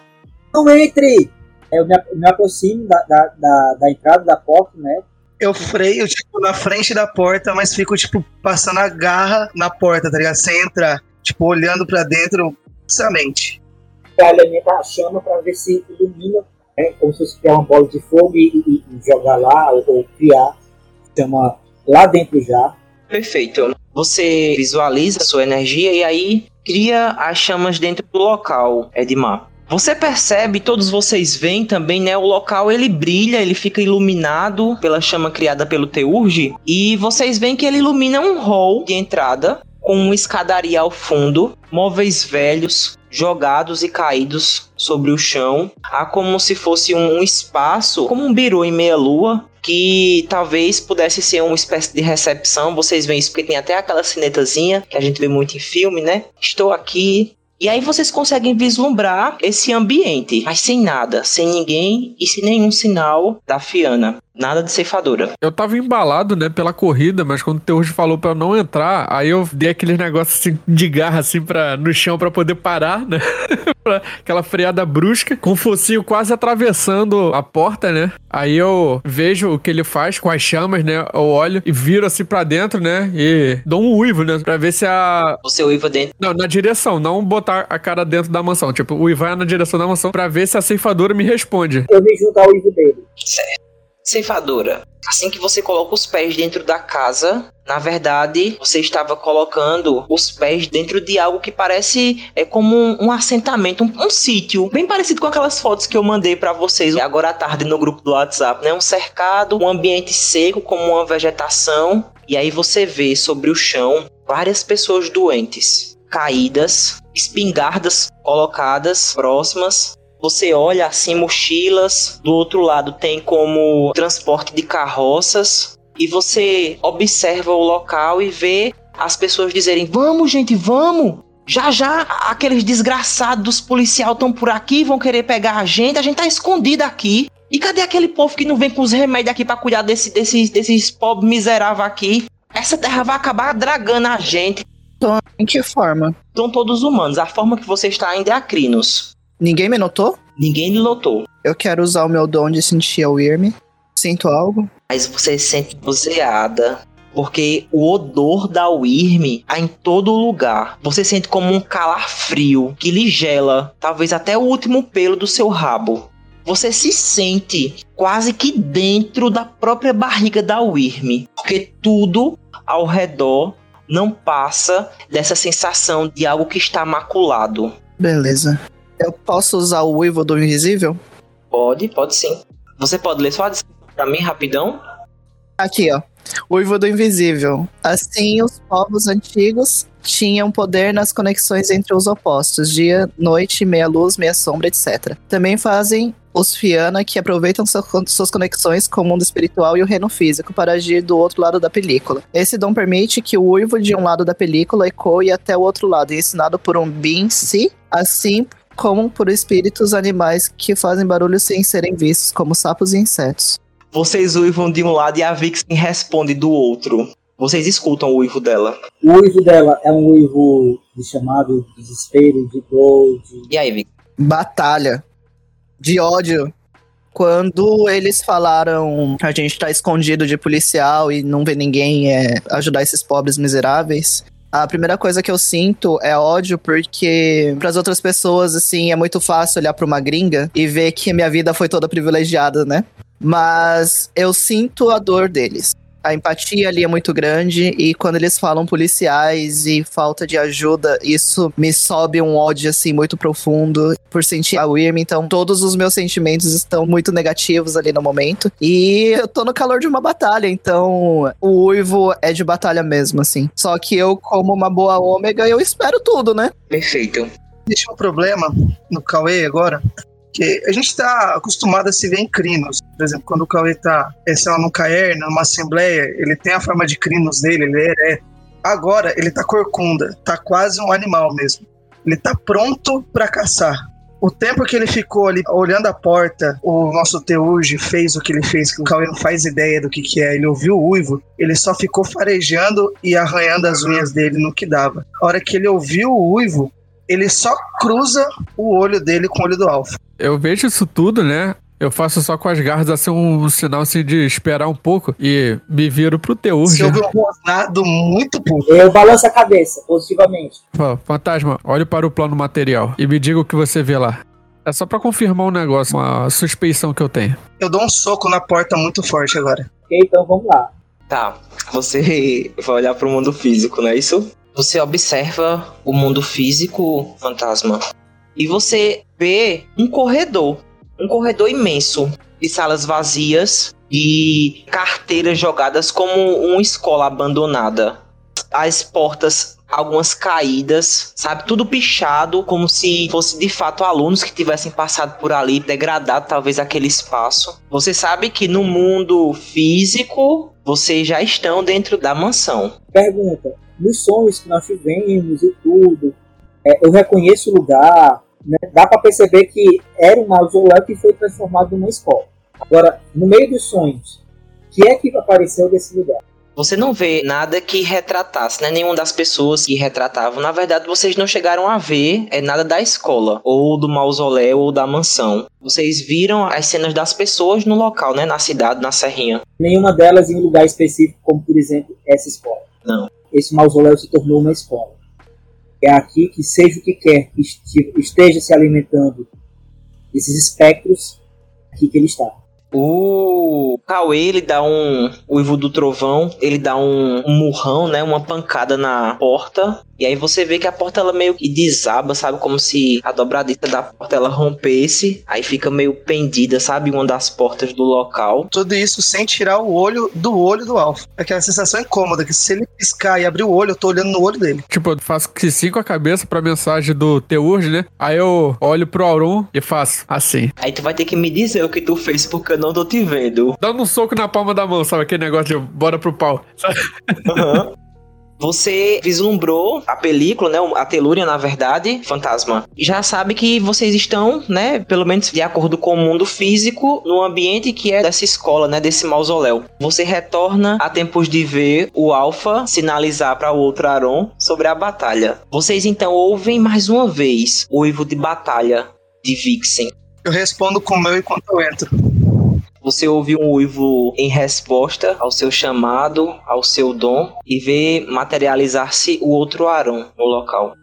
Não entre! Aí Eu me, eu me aproximo da, da, da, da entrada da porta, né? Eu freio, tipo, na frente da porta, mas fico, tipo, passando a garra na porta, tá ligado? Sem entrar. Tipo, olhando pra dentro fixamente. Pra alimentar a chama pra ver se ilumina, né? Como se fosse criar uma bola de fogo e, e- e jogar lá, ou, ou criar chama lá dentro já. Perfeito. Você visualiza a sua energia e aí cria as chamas dentro do local, Edmar. Você percebe, todos vocês veem também, né? O local ele brilha, ele fica iluminado pela chama criada pelo Teurge. E vocês veem que ele ilumina um hall de entrada com uma escadaria ao fundo, móveis velhos jogados e caídos sobre o chão. Há como se fosse um espaço, como um birô em meia-lua, que talvez pudesse ser uma espécie de recepção. Vocês veem isso porque tem até aquela sinetazinha que a gente vê muito em filme, né? Estou aqui. E aí vocês conseguem vislumbrar esse ambiente, mas sem nada, sem ninguém e sem nenhum sinal da Fiana. Nada de ceifadora. Eu tava embalado, né, pela corrida, mas quando o Teurge falou pra eu não entrar, aí eu dei aquele negócio assim de garra assim pra, no chão pra poder parar, né? Pra- Aquela freada brusca, com o focinho quase atravessando a porta, né? Aí eu vejo o que ele faz com as chamas, né? Eu olho e viro assim pra dentro, né? E dou um uivo, né? Pra ver se a. Você uiva dentro. Não, na direção, não botar a cara dentro da mansão. Tipo, uivar na direção da mansão pra ver se a ceifadora me responde. Eu me junto ao Ivo dele. Ceifadora. Assim que você coloca os pés dentro da casa, na verdade, você estava colocando os pés dentro de algo que parece é como um, um assentamento, um, um sítio, bem parecido com aquelas fotos que eu mandei pra vocês agora à tarde no grupo do WhatsApp, né? Um cercado, um ambiente seco como uma vegetação, e aí você vê sobre o chão várias pessoas doentes, caídas, espingardas colocadas próximas você olha assim mochilas, do outro lado tem como transporte de carroças e você observa o local e vê as pessoas dizerem: "Vamos, gente, vamos! Já já aqueles desgraçados dos policial estão por aqui, vão querer pegar a gente, a gente tá escondido aqui. E cadê aquele povo que não vem com os remédios aqui pra cuidar desse, desses, desses pobres miseráveis aqui? Essa terra vai acabar dragando a gente. Em que forma? São todos humanos. A forma que você está ainda é a Crinos. Ninguém me notou? Ninguém lhe notou. Eu quero usar o meu dom de sentir a Wyrm. Sinto algo? Mas você se sente buzeada. Porque o odor da Wyrm tá em todo lugar. Você sente como um calafrio que lhe gela, talvez até o último pelo do seu rabo. Você se sente quase que dentro da própria barriga da Wyrm. Porque tudo ao redor não passa dessa sensação de algo que está maculado. Beleza. Eu posso usar o uivo do invisível? Pode, pode sim. Você pode ler só a descrição pra mim rapidão? Aqui, ó. Uivo do invisível. Assim, os povos antigos tinham poder nas conexões entre os opostos, dia, noite, meia luz, meia sombra, etc. Também fazem os Fiana que aproveitam suas conexões com o mundo espiritual e o reino físico para agir do outro lado da película. Esse dom permite que o uivo de um lado da película ecoe até o outro lado, ensinado por um Bin-Si, assim como por espíritos animais que fazem barulho sem serem vistos, como sapos e insetos. Vocês uivam de um lado e a Vixen responde do outro. Vocês escutam o uivo dela. O uivo dela é um uivo de chamado desespero, de dor, de... E aí, Vixen? Batalha. De ódio. Quando eles falaram a gente tá escondido de policial e não vê ninguém é, ajudar esses pobres miseráveis, a primeira coisa que eu sinto é ódio, porque para as outras pessoas, assim, é muito fácil olhar para uma gringa e ver que minha vida foi toda privilegiada, né? Mas eu sinto a dor deles a empatia ali é muito grande e quando eles falam policiais e falta de ajuda, isso me sobe um ódio assim muito profundo por sentir a Wyrm, então todos os meus sentimentos estão muito negativos ali no momento. E eu tô no calor de uma batalha, então o uivo é de batalha mesmo assim. Só que eu como uma boa ômega, eu espero tudo, né? Perfeito. Existe um problema no Cauê agora, que a gente está acostumado a se ver em crinos. Por exemplo, quando o Cauê está, sei lá, num caer, numa assembleia, ele tem a forma de crinos dele, ele é. Agora, ele tá corcunda, tá quase um animal mesmo. Ele tá pronto para caçar. O tempo que ele ficou ali olhando a porta, o nosso Teuge fez o que ele fez, que o Cauê não faz ideia do que, que é. Ele ouviu o uivo, ele só ficou farejando e arranhando as unhas dele no que dava. A hora que ele ouviu o uivo, ele só cruza o olho dele com o olho do Alpha. Eu vejo isso tudo, né? Eu faço só com as garras assim um, um sinal assim de esperar um pouco e me viro pro Teur. Você ouve um rosnado muito puto. Eu balanço a cabeça, positivamente. Fantasma, olhe para o plano material e me diga o que você vê lá. É só pra confirmar um negócio, uma suspeição que eu tenho. Eu dou um soco na porta muito forte agora. Ok, então vamos lá. Tá, você vai olhar pro mundo físico, não é isso? Você observa o mundo físico, fantasma, e você vê um corredor, um corredor imenso de salas vazias e carteiras jogadas como uma escola abandonada. As portas algumas caídas, sabe? Tudo pichado, como se fosse de fato alunos que tivessem passado por ali, degradado talvez aquele espaço. Você sabe que no mundo físico, vocês já estão dentro da mansão. Pergunta: nos sonhos que nós tivemos e tudo, é, eu reconheço o lugar, né? dá para perceber que era um mausoléu que foi transformado numa escola. Agora, no meio dos sonhos, o que é que apareceu desse lugar? Você não vê nada que retratasse, né? Nenhuma das pessoas que retratavam. Na verdade, vocês não chegaram a ver é, nada da escola, ou do mausoléu, ou da mansão. Vocês viram as cenas das pessoas no local, né? Na cidade, na serrinha. Nenhuma delas em um lugar específico, como por exemplo essa escola. Não esse mausoléu se tornou uma escola. É aqui que, seja o que quer que esteja se alimentando desses espectros, aqui que ele está. O Cauê, ele dá um. O Ivo do Trovão, ele dá um, um murrão, né? Uma pancada na porta. E aí você vê que a porta ela meio que desaba, sabe? Como se a dobradita da porta ela rompesse. Aí fica meio pendida, sabe? Uma das portas do local. Tudo isso sem tirar o olho do olho do Alpha. Aquela sensação incômoda, que se ele piscar e abrir o olho, eu tô olhando no olho dele. Tipo, eu faço que sim com a cabeça pra mensagem do Teurge, né? Aí eu olho pro Auron e faço assim. Aí tu vai ter que me dizer o que tu fez porque eu não tô te vendo. Dando um soco na palma da mão, sabe? Aquele negócio de bora pro pau. Uhum. Você vislumbrou a película, né? A telúria, na verdade, fantasma. Já sabe que vocês estão, né? Pelo menos de acordo com o mundo físico, no ambiente que é dessa escola, né? Desse mausoléu. Você retorna a tempos de ver o Alpha sinalizar para o outro Aron sobre a batalha. Vocês então ouvem mais uma vez o uivo de batalha de Vixen. Eu respondo com o meu enquanto eu entro. Você ouve um uivo em resposta ao seu chamado, ao seu dom, e vê materializar-se o outro Aron no local.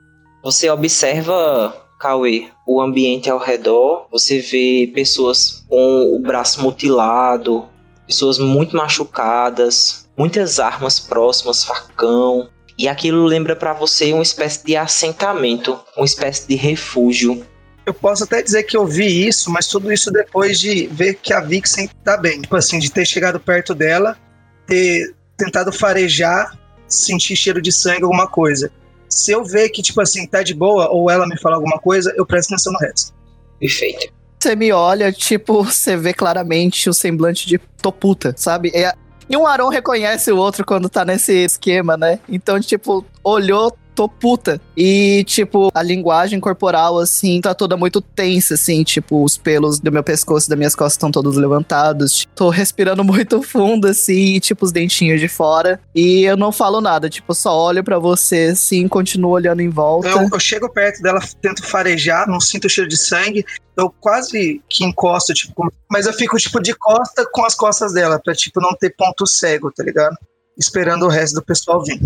Você observa, Cauê, o ambiente ao redor, você vê pessoas com o braço mutilado, pessoas muito machucadas, muitas armas próximas, facão, e aquilo lembra para você uma espécie de assentamento, uma espécie de refúgio. Eu posso até dizer que eu vi isso, mas tudo isso depois de ver que a Vixen tá bem. Tipo assim, de ter chegado perto dela, ter tentado farejar, sentir cheiro de sangue, alguma coisa. Se eu ver que, tipo assim, tá de boa, ou ela me fala alguma coisa, eu presto atenção no resto. Perfeito. Você me olha, tipo, você vê claramente o semblante de tô puta, sabe? É, e um Aron reconhece o outro quando tá nesse esquema, né? Então, tipo, olhou, tô puta. E, tipo, a linguagem corporal, assim, tá toda muito tensa, assim, tipo, os pelos do meu pescoço e das minhas costas estão todos levantados. Tô respirando muito fundo, assim, e, tipo, os dentinhos de fora. E eu não falo nada, tipo, só olho para você, assim, continuo olhando em volta. Eu, eu chego perto dela, tento farejar, não sinto cheiro de sangue. Eu quase que encosto, tipo, mas eu fico, tipo, de costa com as costas dela, pra, tipo, não ter ponto cego, tá ligado? Esperando o resto do pessoal vir.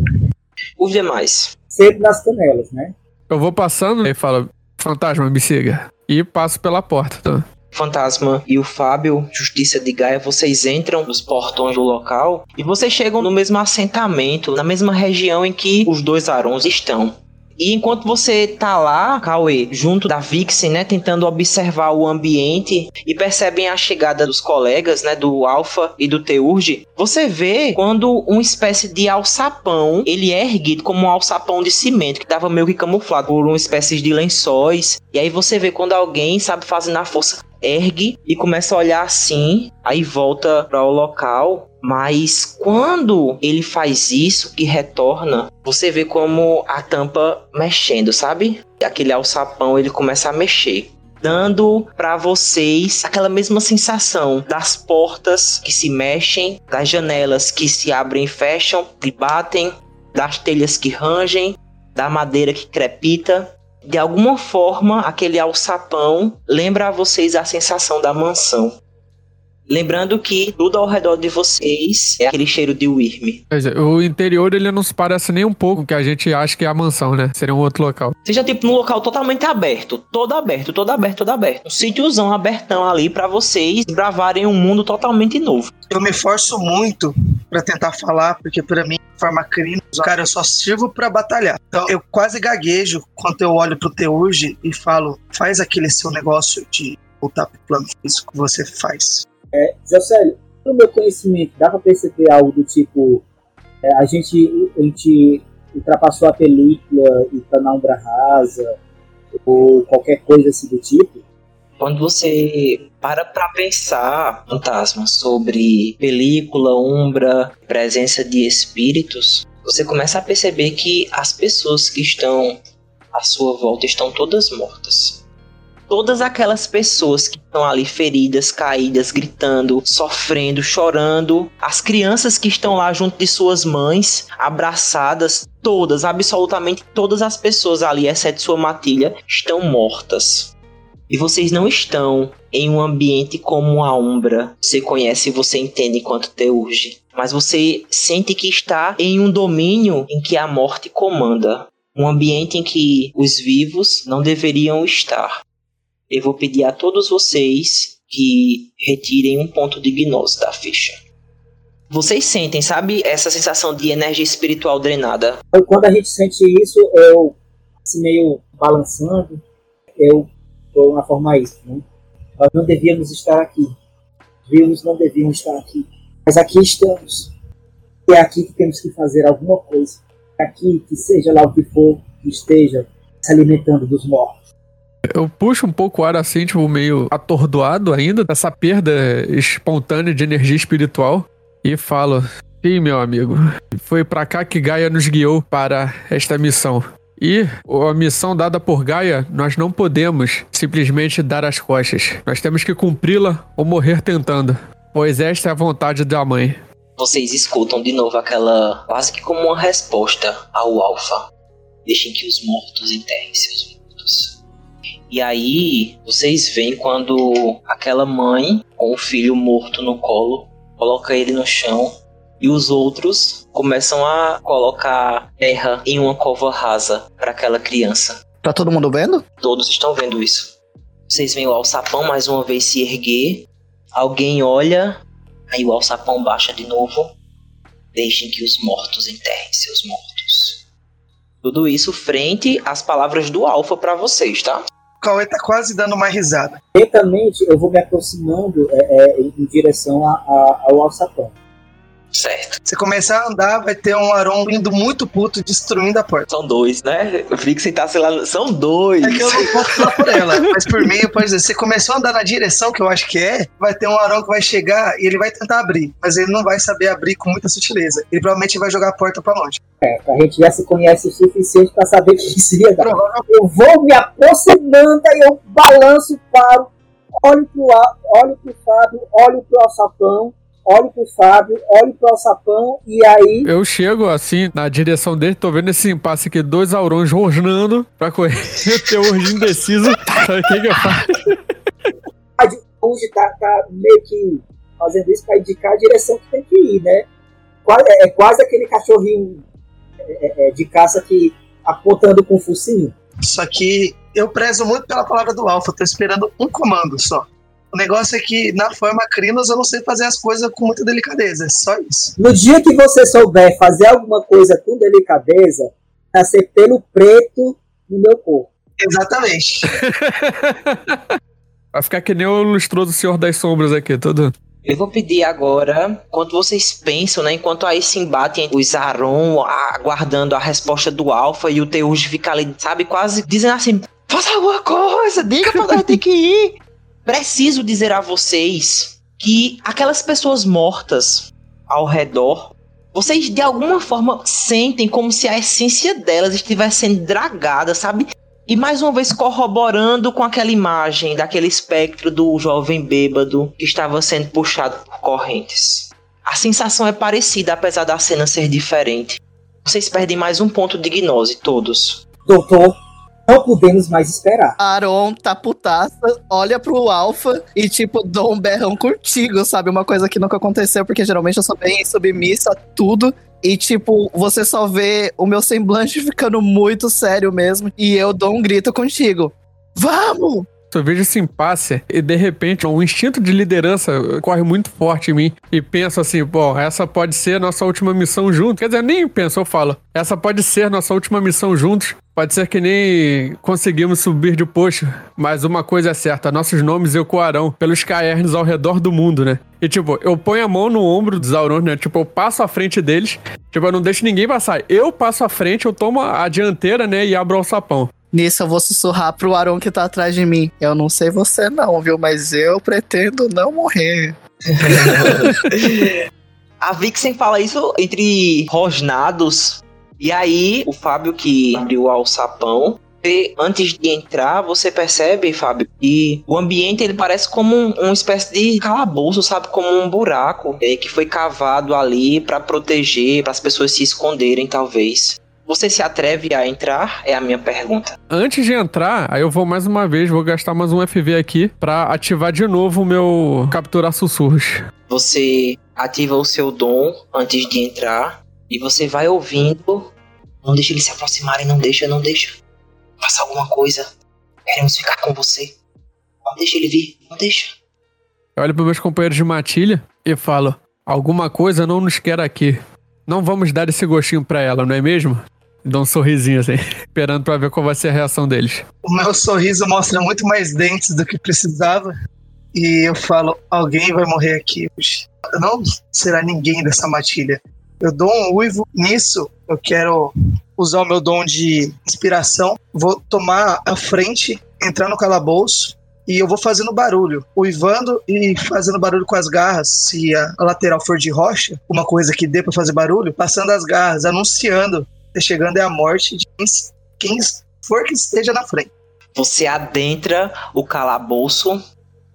Os demais. Sempre nas canelas, né? Eu vou passando e falo, fantasma, me siga. E passo pela porta, tá? Fantasma e o Fábio, Justiça de Gaia, vocês entram nos portões do local e vocês chegam no mesmo assentamento, na mesma região em que os dois Arons estão. E enquanto você tá lá, Cauê, junto da Vixen, né, tentando observar o ambiente e percebem a chegada dos colegas, né, do Alpha e do Teurge, você vê quando uma espécie de alçapão, ele é erguido como um alçapão de cimento que tava meio que camuflado por uma espécie de lençóis. E aí você vê quando alguém sabe fazer na força ergue e começa a olhar assim, aí volta para o local mas quando ele faz isso, que retorna, você vê como a tampa mexendo, sabe? Aquele alçapão ele começa a mexer dando para vocês aquela mesma sensação das portas que se mexem, das janelas que se abrem e fecham, que batem, das telhas que rangem, da madeira que crepita. De alguma forma, aquele alçapão lembra a vocês a sensação da mansão. Lembrando que tudo ao redor de vocês é aquele cheiro de Wyrm. O interior ele não se parece nem um pouco que a gente acha que é a mansão, né? Seria um outro local. Seja tipo num local totalmente aberto, todo aberto, todo aberto, todo aberto. Um sítiozão abertão ali para vocês gravarem um mundo totalmente novo. Eu me esforço muito para tentar falar, porque para mim, forma crime, cara, eu só sirvo para batalhar. Então eu quase gaguejo quando eu olho pro Teurge e falo, faz aquele seu negócio de voltar pro plano físico que você faz. É, Jocélio, no meu conhecimento, dá para perceber algo do tipo: é, a, gente, a gente ultrapassou a película e tá na umbra rasa, ou qualquer coisa assim do tipo? Quando você para para pensar, fantasma, sobre película, umbra, presença de espíritos, você começa a perceber que as pessoas que estão à sua volta estão todas mortas todas aquelas pessoas que estão ali feridas, caídas, gritando, sofrendo, chorando, as crianças que estão lá junto de suas mães, abraçadas, todas, absolutamente todas as pessoas ali, exceto sua matilha, estão mortas. E vocês não estão em um ambiente como a Umbra. Você conhece e você entende quanto te urge. Mas você sente que está em um domínio em que a morte comanda. Um ambiente em que os vivos não deveriam estar eu vou pedir a todos vocês que retirem um ponto de gnose da ficha. Vocês sentem, sabe, essa sensação de energia espiritual drenada? Quando a gente sente isso, eu, assim, meio balançando, eu estou na forma isso, né? Nós não devíamos estar aqui. Vivos não deviam estar aqui. Mas aqui estamos. E é aqui que temos que fazer alguma coisa. É aqui que seja lá o que for, que esteja se alimentando dos mortos. Eu puxo um pouco o ar assim, tipo, meio atordoado ainda, dessa perda espontânea de energia espiritual, e falo: Sim, meu amigo, foi para cá que Gaia nos guiou para esta missão. E a missão dada por Gaia, nós não podemos simplesmente dar as costas. Nós temos que cumpri-la ou morrer tentando, pois esta é a vontade da mãe. Vocês escutam de novo aquela quase que como uma resposta ao Alfa. Deixem que os mortos enterrem seus E aí, vocês veem quando aquela mãe, com o filho morto no colo, coloca ele no chão e os outros começam a colocar terra em uma cova rasa para aquela criança. Tá todo mundo vendo? Todos estão vendo isso. Vocês veem o alçapão mais uma vez se erguer. Alguém olha, aí o alçapão baixa de novo. Deixem que os mortos enterrem seus mortos. Tudo isso frente às palavras do Alfa para vocês, tá? Cauê tá quase dando uma risada. Lentamente eu vou me aproximando é, é, em em direção a- a- ao alçapão. Certo. Você começar a andar, vai ter um Aron vindo muito puto, destruindo a porta. São dois, né? Eu vi que você tá, sei lá, são dois. É que eu não posso falar por ela, mas por mim, posso dizer, você começou a andar na direção que eu acho que é, vai ter um Arão que vai chegar e ele vai tentar abrir, mas ele não vai saber abrir com muita sutileza. Ele provavelmente vai jogar a porta pra longe. É, a gente já se conhece o suficiente para saber que isso ia dar. Eu vou me aproximando e eu balanço, paro, olho pro, a- olho pro Fábio, olho pro alçapão, olho pro Fábio, olho pro alçapão e aí Eu chego assim na direção dele, tô vendo esse impasse aqui, dois aurões rosnando pra correr. Eu tenho urgente indeciso. Sabe o que, que eu faço? longe tá, tá meio que fazendo isso para indicar a direção que tem que ir, né? Quase- É, quase aquele cachorrinho é, é, de caça que apontando com o focinho. Só que eu prezo muito pela palavra do Alpha, tô esperando um comando só. O negócio é que na forma Crinos eu não sei fazer as coisas com muita delicadeza, é só isso. No dia que você souber fazer alguma coisa com delicadeza, vai ser pelo preto no meu corpo. Exatamente. Vai ficar que nem o lustroso Senhor das Sombras aqui, todo. Eu vou pedir agora, enquanto vocês pensam, né? Enquanto aí se embate entre os Aron aguardando a resposta do Alpha e o Teuj fica ali, sabe, quase dizendo assim: faça alguma coisa, diga pra onde tenho que ir. Preciso dizer a vocês que aquelas pessoas mortas ao redor, vocês de alguma forma sentem como se a essência delas estivesse sendo dragada, sabe? E mais uma vez corroborando com aquela imagem daquele espectro do jovem bêbado que estava sendo puxado por correntes. A sensação é parecida, apesar da cena ser diferente. Vocês perdem mais um ponto de gnose, todos. Doutor, não podemos mais esperar. Aaron tá putaça, olha pro Alpha e, tipo, dou um berrão contigo, sabe? Uma coisa que nunca aconteceu, porque geralmente eu sou bem submissa a tudo. E, tipo, você só vê o meu semblante ficando muito sério mesmo. E eu dou um grito contigo. Vamos! Eu vejo esse impasse e de repente um instinto de liderança corre muito forte em mim e penso assim, pô, essa pode ser nossa última missão juntos. Quer dizer, nem penso, eu falo, essa pode ser nossa última missão juntos. Pode ser que nem conseguimos subir de posto, mas uma coisa é certa, nossos nomes ecoarão pelos caerns ao redor do mundo, né? E tipo, eu ponho a mão no ombro dos Aurons, né? Tipo, eu passo à frente deles, tipo, eu não deixo ninguém passar. Eu passo à frente, eu tomo a dianteira, né, e abro o sapão. Nisso eu vou sussurrar pro Aaron que tá atrás de mim. Eu não sei você não, viu? Mas eu pretendo não morrer. A Vixen fala isso entre rosnados. E aí, o Fábio que abriu o alçapão. E antes de entrar, você percebe, Fábio, que o ambiente ele parece como um, uma espécie de calabouço, sabe? Como um buraco é, que foi cavado ali pra proteger, para as pessoas se esconderem, talvez. Você se atreve a entrar? É a minha pergunta. Antes de entrar, aí eu vou mais uma vez, vou gastar mais um FV aqui pra ativar de novo o meu capturar sussurros. Você ativa o seu dom antes de entrar e você vai ouvindo. Não deixa eles se aproximarem, não deixa, não deixa. Faça alguma coisa. Queremos ficar com você. Não deixa ele vir, não deixa. Eu olho pros meus companheiros de matilha e falo: alguma coisa não nos quer aqui. Não vamos dar esse gostinho pra ela, não é mesmo? Dou um sorrisinho assim, esperando pra ver qual vai ser a reação deles. O meu sorriso mostra muito mais dentes do que precisava. E eu falo, alguém vai morrer aqui hoje. Não será ninguém dessa matilha. Eu dou um uivo. Nisso, eu quero usar o meu dom de inspiração. Vou tomar a frente, entrar no calabouço. E eu vou fazendo barulho, uivando e fazendo barulho com as garras. Se a, lateral for de rocha, uma coisa que dê pra fazer barulho, passando as garras, anunciando chegando é a morte de quem, for que esteja na frente. Você adentra o calabouço.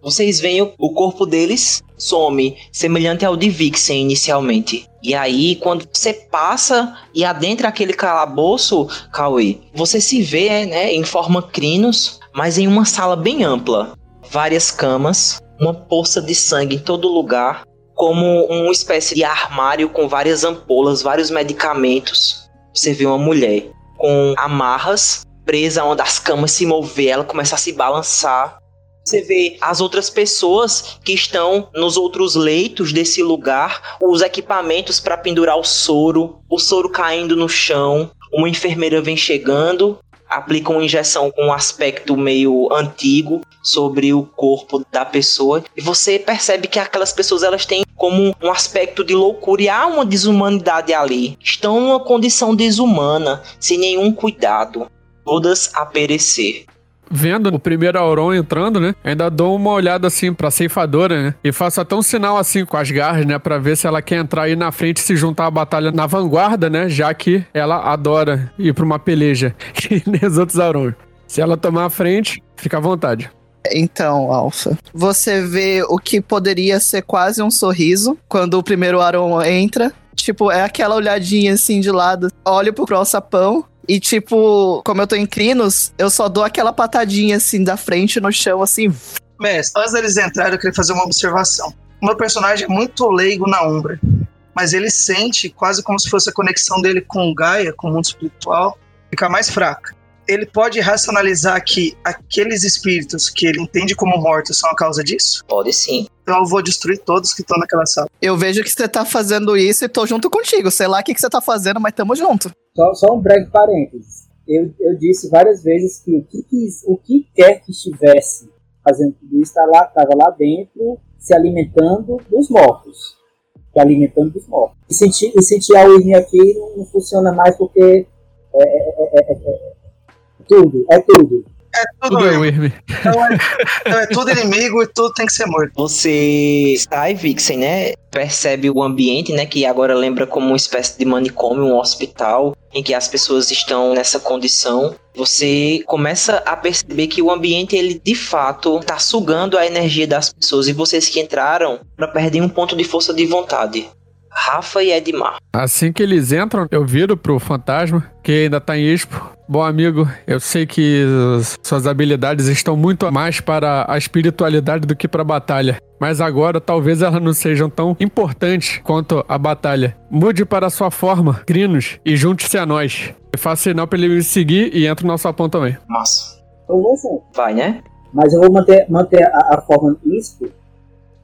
Vocês veem o, o corpo deles some, semelhante ao de Vixen inicialmente. E aí, quando você passa e adentra aquele calabouço, Cauê, você se vê, né, em forma crinos, mas em uma sala bem ampla. Várias camas, uma poça de sangue em todo lugar, como uma espécie de armário com várias ampolas, vários medicamentos. Você vê uma mulher com amarras presa onde as camas se mover, ela começa a se balançar. Você vê as outras pessoas que estão nos outros leitos desse lugar, os equipamentos para pendurar o soro, o soro caindo no chão. Uma enfermeira vem chegando, aplica uma injeção com um aspecto meio antigo sobre o corpo da pessoa. E você percebe que aquelas pessoas elas têm como um aspecto de loucura e há uma desumanidade ali. Estão numa condição desumana, sem nenhum cuidado, todas a perecer vendo o primeiro Auron entrando, né? Ainda dou uma olhada assim pra ceifadora, né? E faço até um sinal assim com as garras, né? Pra ver se ela quer entrar aí na frente e se juntar à batalha na vanguarda, né? Já que ela adora ir pra uma peleja. E nem os outros Aurons. Se ela tomar a frente, fica à vontade. Então, Alpha, você vê o que poderia ser quase um sorriso quando o primeiro Aron entra. Tipo, é aquela olhadinha assim de lado. Olho pro crossapão e, tipo, como eu tô em crinos, eu só dou aquela patadinha assim da frente no chão, assim. Mestre, antes deles entrarem, eu queria fazer uma observação. O meu personagem é muito leigo na Umbra, mas ele sente quase como se fosse a conexão dele com Gaia, com o mundo espiritual, ficar mais fraca. Ele pode racionalizar que aqueles espíritos que ele entende como mortos são a causa disso? Pode sim. Então eu vou destruir todos que estão naquela sala. Eu vejo que você tá fazendo isso e tô junto contigo. Sei lá o que, que você tá fazendo, mas tamo junto. Só, só um breve parênteses. Eu, eu disse várias vezes que o que, quis, o que quer que estivesse fazendo tudo isso estava tá lá, lá dentro, se alimentando dos mortos. Se alimentando dos mortos. E sentir, e sentir a urna aqui não, não, funciona mais porque é, é, é, é tudo, é tudo. É tudo, tudo é Irme. Então é, então é tudo inimigo e tudo tem que ser morto. Você sai, Vixen, né? Percebe o ambiente, né? Que agora lembra como uma espécie de manicômio, um hospital, em que as pessoas estão nessa condição. Você começa a perceber que o ambiente, ele de fato está sugando a energia das pessoas. E vocês que entraram, para perder um ponto de força de vontade. Rafa e Edmar. Assim que eles entram, eu viro pro fantasma, que ainda tá em expo. Bom amigo, eu sei que suas habilidades estão muito mais para a espiritualidade do que para a batalha. Mas agora talvez elas não sejam tão importantes quanto a batalha. Mude para a sua forma, Crinos, e junte-se a nós. Eu faço sinal para ele me seguir e entra no nosso sapão também. Massa. Eu vou junto. Vai, né? Mas eu vou manter, manter a, a forma ISPO,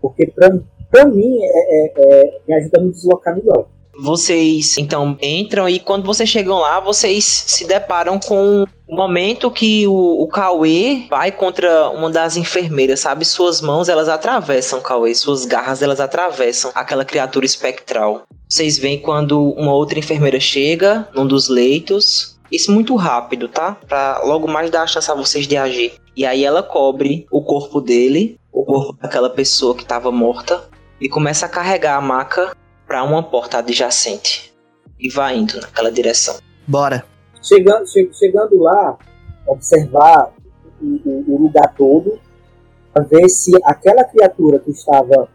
porque pra, pra mim é, é, é, me ajuda a me deslocar melhor. Vocês então entram e quando vocês chegam lá, vocês se deparam com o momento que o, o Cauê vai contra uma das enfermeiras, sabe? Suas mãos elas atravessam Cauê, suas garras elas atravessam aquela criatura espectral. Vocês veem quando uma outra enfermeira chega num dos leitos. Isso muito rápido, tá? Pra logo mais dar a chance a vocês de agir. E aí ela cobre o corpo dele, o corpo daquela pessoa que estava morta, e começa a carregar a maca para uma porta adjacente e vai indo naquela direção. Bora. Chegando, che chegando lá, observar o, o, lugar todo, para ver se aquela criatura que estava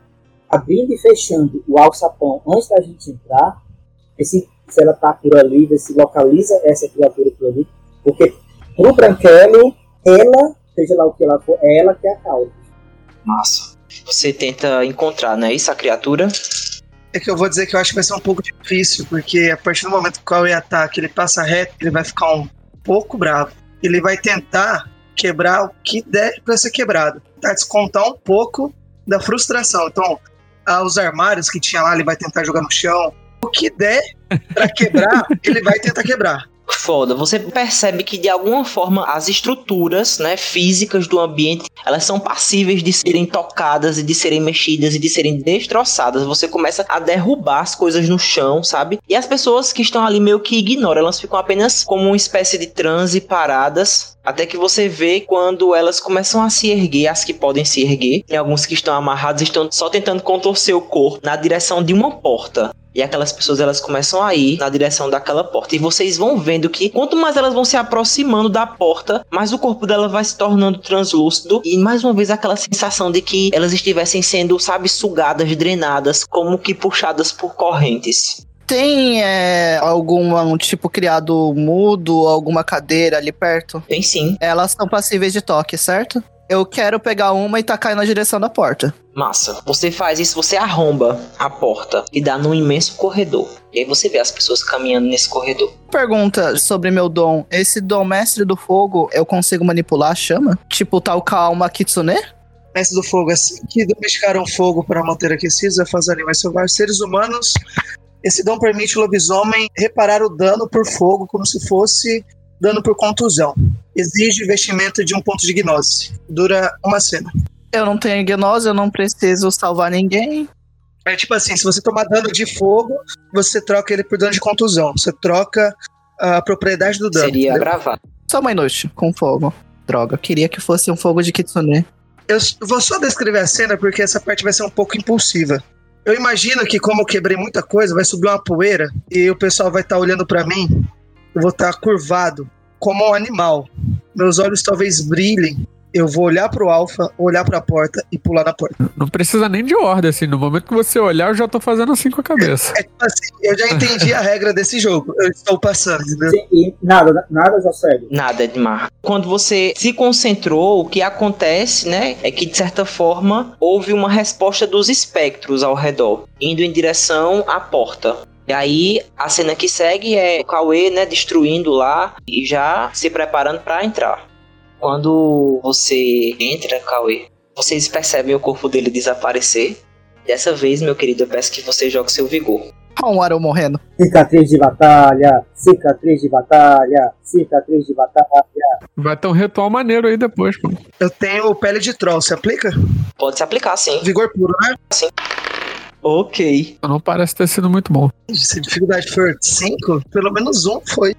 abrindo e fechando o alçapão antes da gente entrar, se, se ela está por ali, ver se localiza essa criatura por ali, porque pro Branquelo, ela, seja lá o que ela for, é ela que é a causa. Massa. Você tenta encontrar, não é isso, a criatura? é que eu vou dizer que eu acho que vai ser um pouco difícil, porque a partir do momento que o Cauê ataca, ele passa reto, ele vai ficar um pouco bravo. Ele vai tentar quebrar o que der para ser quebrado, tá? Descontar um pouco da frustração. Então, ah, os armários que tinha lá, ele vai tentar jogar no chão. O que der para quebrar, ele vai tentar quebrar foda. Você percebe que de alguma forma as estruturas, né, físicas do ambiente, elas são passíveis de serem tocadas e de serem mexidas e de serem destroçadas. Você começa a derrubar as coisas no chão, sabe? E as pessoas que estão ali meio que ignoram, elas ficam apenas como uma espécie de transe paradas até que você vê quando elas começam a se erguer, as que podem se erguer, e alguns que estão amarrados estão só tentando contorcer o corpo na direção de uma porta. E aquelas pessoas elas começam a ir na direção daquela porta. E vocês vão vendo que quanto mais elas vão se aproximando da porta, mais o corpo dela vai se tornando translúcido. E mais uma vez aquela sensação de que elas estivessem sendo, sabe, sugadas, drenadas, como que puxadas por correntes. Tem é, algum tipo criado mudo, alguma cadeira ali perto? Tem sim. Elas são passíveis de toque, certo? Eu quero pegar uma e tacar na direção da porta. Massa. Você faz isso, você arromba a porta e dá num imenso corredor. E aí você vê as pessoas caminhando nesse corredor. Pergunta sobre meu dom. Esse dom mestre do fogo, eu consigo manipular a chama? Tipo tal calma kitsune? Mestre do fogo, assim que domesticaram fogo para manter aquecidos e fazer animais selvagens, seres humanos, esse dom permite o lobisomem reparar o dano por fogo como se fosse dano por contusão. Exige investimento de um ponto de gnose. Dura uma cena. Eu não tenho gnose, eu não preciso salvar ninguém. É tipo assim, se você tomar dano de fogo, você troca ele por dano de contusão. Você troca a propriedade do dano. Seria entendeu? gravar. Só uma noite com fogo. Droga, queria que fosse um fogo de kitsune. Eu vou só descrever a cena porque essa parte vai ser um pouco impulsiva. Eu imagino que, como eu quebrei muita coisa, vai subir uma poeira e o pessoal vai estar olhando pra mim. Eu vou estar curvado, como um animal. Meus olhos talvez brilhem. Eu vou olhar pro Alpha, olhar pra porta e pular na porta. Não precisa nem de ordem, assim. No momento que você olhar, eu já tô fazendo assim com a cabeça. É tipo assim, eu já entendi a regra desse jogo. Eu estou passando, entendeu? Sim, E nada, nada, Josélio. Nada, Edmar. Quando você se concentrou, o que acontece, né, é que de certa forma houve uma resposta dos espectros ao redor, indo em direção à porta. E aí a cena que segue é o Cauê, né, destruindo lá e já se preparando para entrar. Quando você entra, Cauê, vocês percebem o corpo dele desaparecer. Dessa vez, meu querido, eu peço que você jogue seu vigor. Olha um Arão morrendo. Cicatriz de batalha, cicatriz de batalha, cicatriz de batalha. Vai ter um ritual maneiro aí depois, pô. Eu tenho pele de troll, se aplica? Pode se aplicar, sim. Vigor puro, né? Ok. Não parece ter sido muito bom. Se a dificuldade for 5, pelo menos um foi.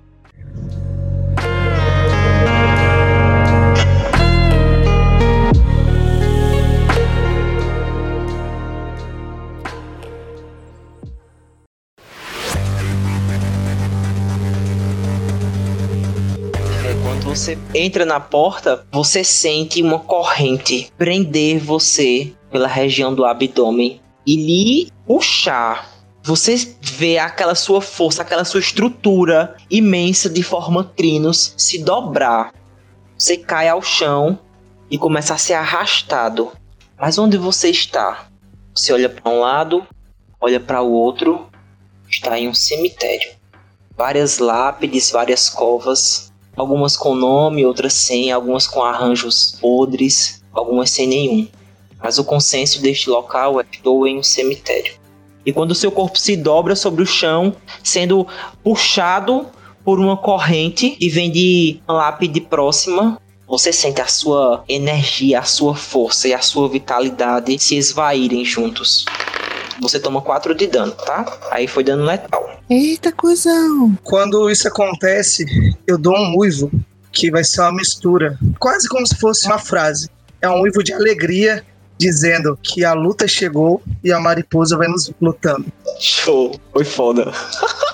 É, Quando você entra na porta, você sente uma corrente prender você pela região do abdômen e lhe puxar. Você vê aquela sua força, aquela sua estrutura imensa de forma crinos se dobrar. Você cai ao chão e começa a ser arrastado. Mas onde você está? Você olha para um lado, olha para o outro, está em um cemitério. Várias lápides, várias covas, algumas com nome, outras sem, algumas com arranjos podres, algumas sem nenhum. Mas o consenso deste local é que estou em um cemitério. E quando seu corpo se dobra sobre o chão, sendo puxado por uma corrente e vem de uma lápide próxima, você sente a sua energia, a sua força e a sua vitalidade se esvaírem juntos. Você toma 4 de dano, tá? Aí foi dano letal. Eita, cuzão. Quando isso acontece, eu dou um uivo, que vai ser uma mistura, quase como se fosse uma frase. É um uivo de alegria, dizendo que a luta chegou e a mariposa vai nos lutando. Show, foi foda.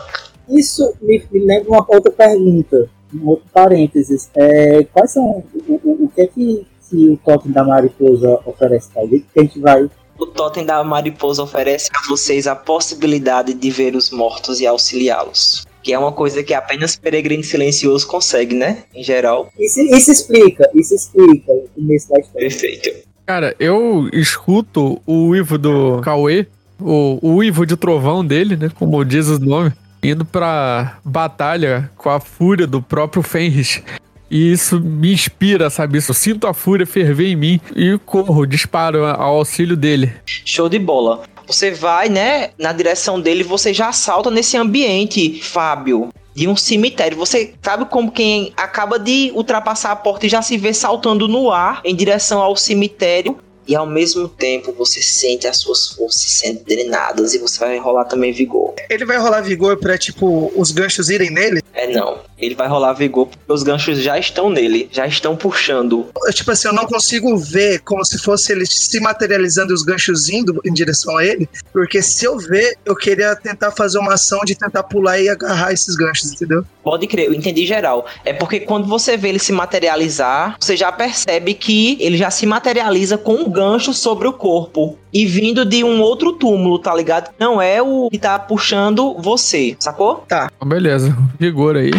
Isso me, me lembra uma outra pergunta, um outro parênteses. É, quais são o, o, o que é que, que o totem da mariposa oferece pra gente? Que a gente vai. O totem da mariposa oferece a vocês a possibilidade de ver os mortos e auxiliá-los. Que é uma coisa que apenas peregrino silencioso consegue, né? Em geral. Isso, isso explica, isso explica o começo da história. Perfeito. Cara, eu escuto o uivo do Cauê, o, o uivo de trovão dele, né? Como diz o nome, indo pra batalha com a fúria do próprio Fenris. E isso me inspira, sabe? Isso, eu sinto a fúria ferver em mim e corro, disparo ao auxílio dele. Show de bola. Você vai, né, na direção dele, você já salta nesse ambiente, Fábio, de um cemitério. Você sabe como quem acaba de ultrapassar a porta e já se vê saltando no ar em direção ao cemitério. E ao mesmo tempo você sente as suas forças sendo drenadas e você vai rolar também vigor. Ele vai rolar vigor pra, tipo, os ganchos irem nele? É não. Ele vai rolar vigor porque os ganchos já estão nele, já estão puxando. Eu, tipo assim, eu não consigo ver como se fosse ele se materializando e os ganchos indo em direção a ele, porque se eu ver, eu queria tentar fazer uma ação de tentar pular e agarrar esses ganchos, entendeu? Pode crer, eu entendi geral. É porque quando você vê ele se materializar, você já percebe que ele já se materializa com um gancho sobre o corpo. e vindo de um outro túmulo, tá ligado? Não é o que tá puxando você, sacou? Então, beleza. Vigor aí.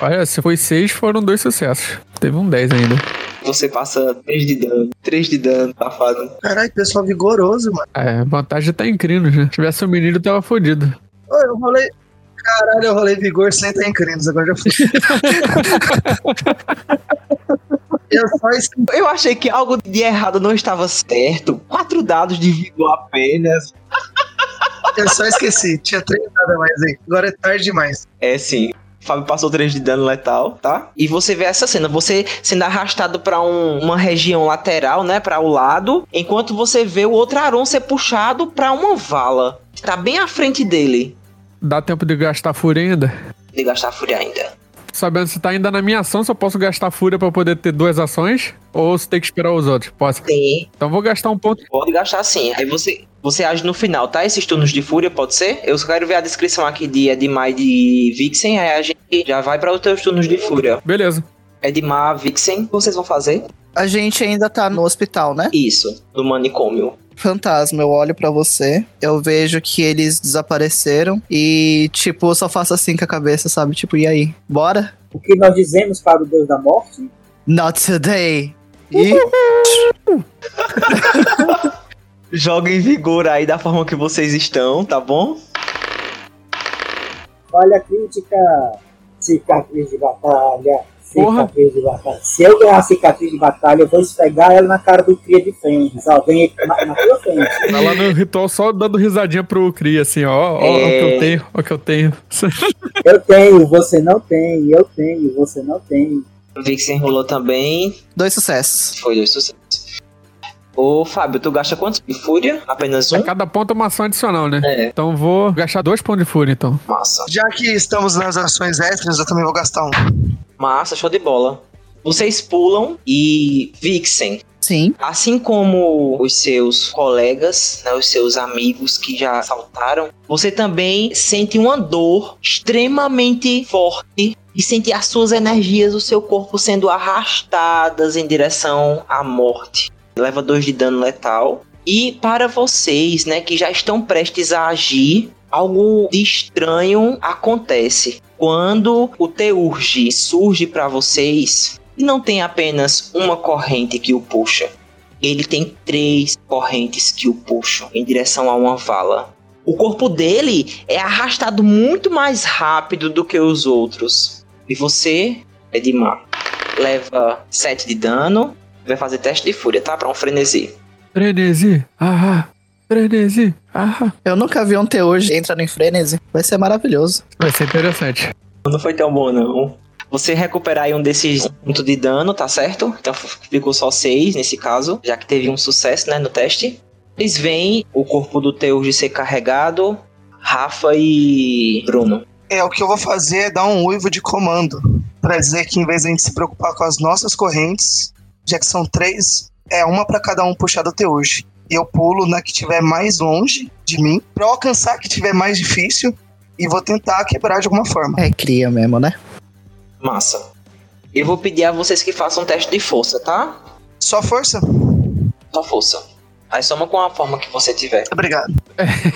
Olha, se foi seis, foram dois sucessos. Teve um 10 ainda. Você passa 3 de dano. 3 de dano, safado. Caralho, pessoal vigoroso, mano. É, a vantagem tá crinos, né? Se tivesse o menino, tava fodido. Ô, eu rolei. Caralho, eu rolei vigor sem estar em crimes, agora já fui. eu só. Eu achei que algo de errado não estava certo. Quatro dados de vigor apenas. Eu só esqueci. Tinha três nada mais aí. Agora é tarde demais. É sim. Fábio passou 3 de dano letal, tá? E você vê essa cena, você sendo arrastado pra um- uma região lateral, né, Pra o lado, enquanto você vê o outro Aron ser puxado pra uma vala. que Tá bem à frente dele. Dá tempo de gastar fúria ainda? De gastar fúria ainda. Sabendo se tá ainda na minha ação, se eu posso gastar fúria pra poder ter duas ações? Ou se tem que esperar os outros? Posso. Tem. Então vou gastar um ponto. Pode gastar sim. Aí você, você age no final, tá? Esses turnos de fúria, pode ser? Eu só quero ver a descrição aqui de Edmar e de Vixen, aí a gente já vai pra os teus turnos de fúria. Beleza. Edmar, Vixen, o que vocês vão fazer? A gente ainda tá no hospital, né? Isso, no manicômio. Fantasma, eu olho pra você, eu vejo que eles desapareceram e, tipo, eu só faço assim com a cabeça, sabe? Tipo, e aí? Bora? O que nós dizemos para o Deus da Morte? Not today! E Joga em vigor aí da forma que vocês estão, tá bom? Falha crítica, cicatriz de batalha, Porra. cicatriz de batalha. Se eu ganhar cicatriz de batalha, eu vou esfregar ela na cara do cria de Fênix. Ó, vem na, na tua frente. Tá lá no ritual só dando risadinha pro Cri, assim, ó. Ó, ó, ó o que eu tenho, ó o que eu tenho. Eu tenho, você não tem. Eu tenho, você não tem. Vixen rolou também. dois sucessos. Foi dois sucessos. Ô, Fábio, tu gasta quantos de fúria? Apenas um? A cada ponto é uma ação adicional, né? É, Então vou gastar dois pontos de fúria, então. massa. Já que estamos nas ações extras, eu também vou gastar um. Massa, show de bola. Vocês pulam e Vixen, Sim. assim como os seus colegas, né, os seus amigos que já saltaram, você também sente uma dor extremamente forte e sente as suas energias do seu corpo sendo arrastadas em direção à morte. Leva dois de dano letal. E para vocês, né, que já estão prestes a agir, algo de estranho acontece. Quando o Teurge surge para vocês, não tem apenas uma corrente que o puxa. Ele tem três correntes que o puxam em direção a uma vala. O corpo dele é arrastado muito mais rápido do que os outros. E você, Edmar, leva 7 de dano. Vai fazer teste de fúria, tá? Pra um frenesi. Frenesi, ah, frenesi, ah. Eu nunca vi um T hoje entrando em frenesi. Vai ser maravilhoso. Vai ser interessante. Não foi tão bom, não. Você recuperar aí um desses pontos de dano, tá certo? Então ficou só 6 nesse caso, já que teve um sucesso, né, no teste. Eles veem o corpo do Teurge ser carregado, Rafa e Bruno. É, o que eu vou fazer é dar um uivo de comando. Pra dizer que em vez de a gente se preocupar com as nossas correntes, já que são três, é uma pra cada um puxar do Teuge. Eu pulo na que tiver mais longe de mim, pra eu alcançar a que tiver mais difícil, e vou tentar quebrar de alguma forma. É cria mesmo, né? Massa. Eu vou pedir a vocês que façam um teste de força, tá? Só força? Só força. Aí soma com a forma que você tiver. Obrigado.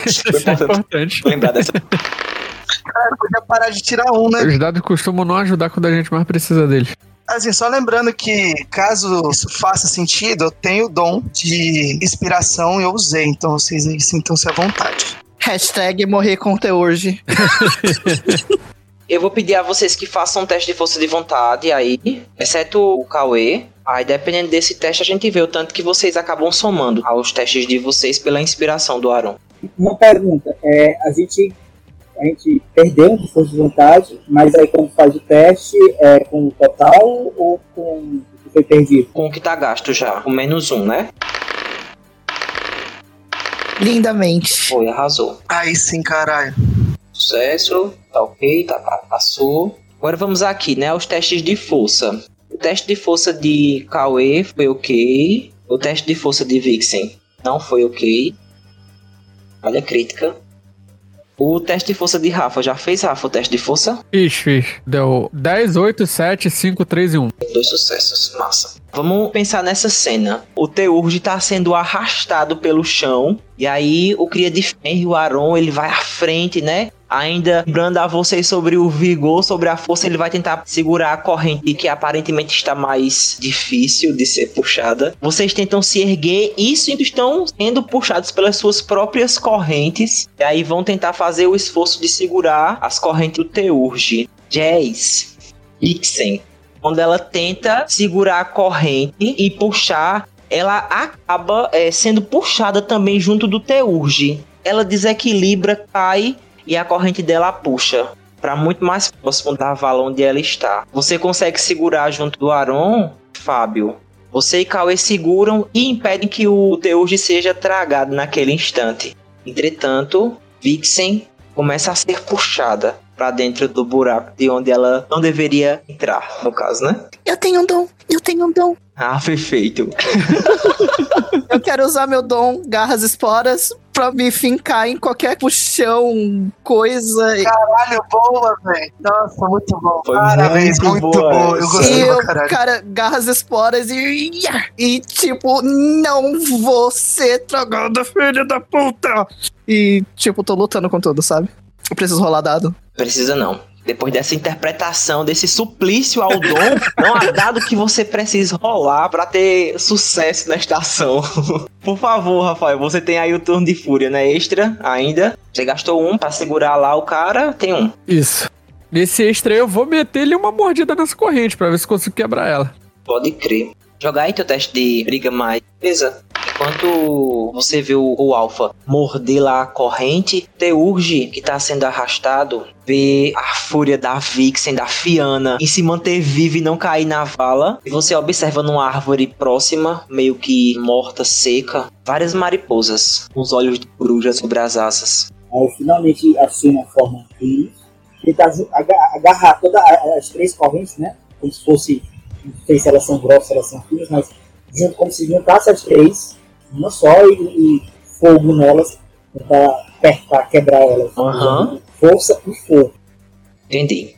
Isso é importante. Lembrar dessa. Cara, podia parar de tirar um, né? Os dados costumam não ajudar quando a gente mais precisa deles. Assim, só lembrando que, caso isso faça sentido, eu tenho o dom de inspiração e eu usei, então vocês aí sintam-se à vontade. Hashtag morrer com hoje. Eu vou pedir a vocês que façam um teste de força de vontade aí, exceto o Cauê. Aí, dependendo desse teste, a gente vê o tanto que vocês acabam somando aos testes de vocês pela inspiração do Aaron. Uma pergunta, é, a gente a gente perdeu um de força de vontade, mas aí quando faz o teste é com o total ou com o que foi perdido? Com o que tá gasto já, com menos um, né? Lindamente. Foi, arrasou. Aí sim, caralho. Sucesso, tá ok, tá, tá, passou. Agora vamos aqui, né, aos testes de força. O teste de força de Cauê foi ok. O teste de força de Vixen não foi ok. Olha a crítica. O teste de força de Rafa, já fez, Rafa, o teste de força? Fiz, fiz. Deu 10, 8, 7, 5, 3 e 1. Dois sucessos, massa. Vamos pensar nessa cena. O Teurge tá sendo arrastado pelo chão. E aí o Cria de Ferro, o Aron, ele vai à frente, né? Ainda lembrando a vocês sobre o vigor, sobre a força, ele vai tentar segurar a corrente que aparentemente está mais difícil de ser puxada. Vocês tentam se erguer e estão sendo puxados pelas suas próprias correntes. E aí vão tentar fazer o esforço de segurar as correntes do Teurge. Jazz, Ixen, quando ela tenta segurar a corrente e puxar, ela acaba é, sendo puxada também junto do Teurge. Ela desequilibra, cai e a corrente dela puxa para muito mais próximo da vala onde ela está. Você consegue segurar junto do Aron, Fábio. Você e Cauê seguram e impedem que o Teurge seja tragado naquele instante. Entretanto, Vixen começa a ser puxada para dentro do buraco de onde ela não deveria entrar, no caso, né? Eu tenho um dom, eu tenho um dom. Ah, perfeito. Eu quero usar meu dom, garras esporas, pra me fincar em qualquer puxão, coisa. Caralho, boa, velho. Nossa, muito bom. Foi Parabéns, muito muito, boa bom. Eu essa. E gostei eu, cara, garras esporas e. E tipo, não vou ser tragada, filha da puta! E, tipo, tô lutando com tudo, sabe? Eu preciso rolar dado. Precisa não. Depois dessa interpretação, desse suplício ao dom, não há dado que você precisa rolar pra ter sucesso nesta ação. Por favor, Rafael, você tem aí o turno de fúria, né? Extra ainda. Você gastou um pra segurar lá o cara, tem um. Isso. Nesse extra aí, eu vou meter-lhe uma mordida nessa corrente pra ver se consigo quebrar ela. Pode crer. Jogar aí teu teste de briga mais. Beleza. Enquanto você vê o, o Alpha morder lá a corrente, Teurge, que tá sendo arrastado, vê a fúria da Vixen, da Fiana, em se manter viva e não cair na vala. E você observa numa árvore próxima, meio que morta, seca, várias mariposas, com os olhos de coruja sobre as asas. Aí finalmente assumo a forma deles. Tentar ju- aga- agarrar todas as três correntes, né? Como se fosse. Não sei se elas são grossas, elas são finas, mas junto, como se juntasse as três, uma só, e, e fogo nelas, tentar apertar, quebrar elas. Aham. Força e fogo. Entendi.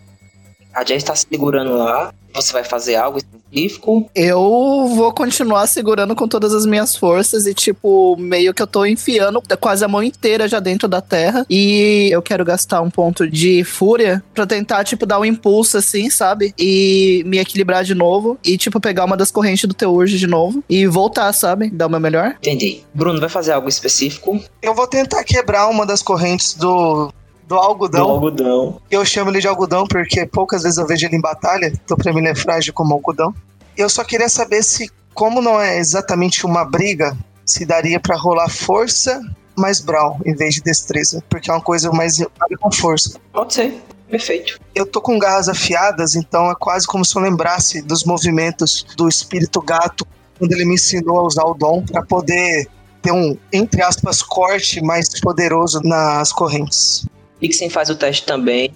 A Jess está segurando lá. Você vai fazer algo específico? Eu vou continuar segurando com todas as minhas forças e, tipo, meio que eu tô enfiando quase a mão inteira já dentro da terra. E eu quero gastar um ponto de fúria pra tentar, tipo, dar um impulso assim, sabe? E me equilibrar de novo. E, tipo, pegar uma das correntes do Teurge de novo. E voltar, sabe? Dar o meu melhor. Entendi. Bruno, vai fazer algo específico? Eu vou tentar quebrar uma das correntes do, do algodão. Do algodão. Eu chamo ele de algodão porque poucas vezes eu vejo ele em batalha, então pra mim ele é frágil como algodão. Eu só queria saber se, como não é exatamente uma briga, se daria pra rolar força mais brawl em vez de destreza, porque é uma coisa mais com força. Pode ser. Perfeito. Eu tô com garras afiadas, então é quase como se eu lembrasse dos movimentos do espírito gato quando ele me ensinou a usar o dom pra poder ter um, entre aspas, corte mais poderoso nas correntes. Vixen faz o teste também.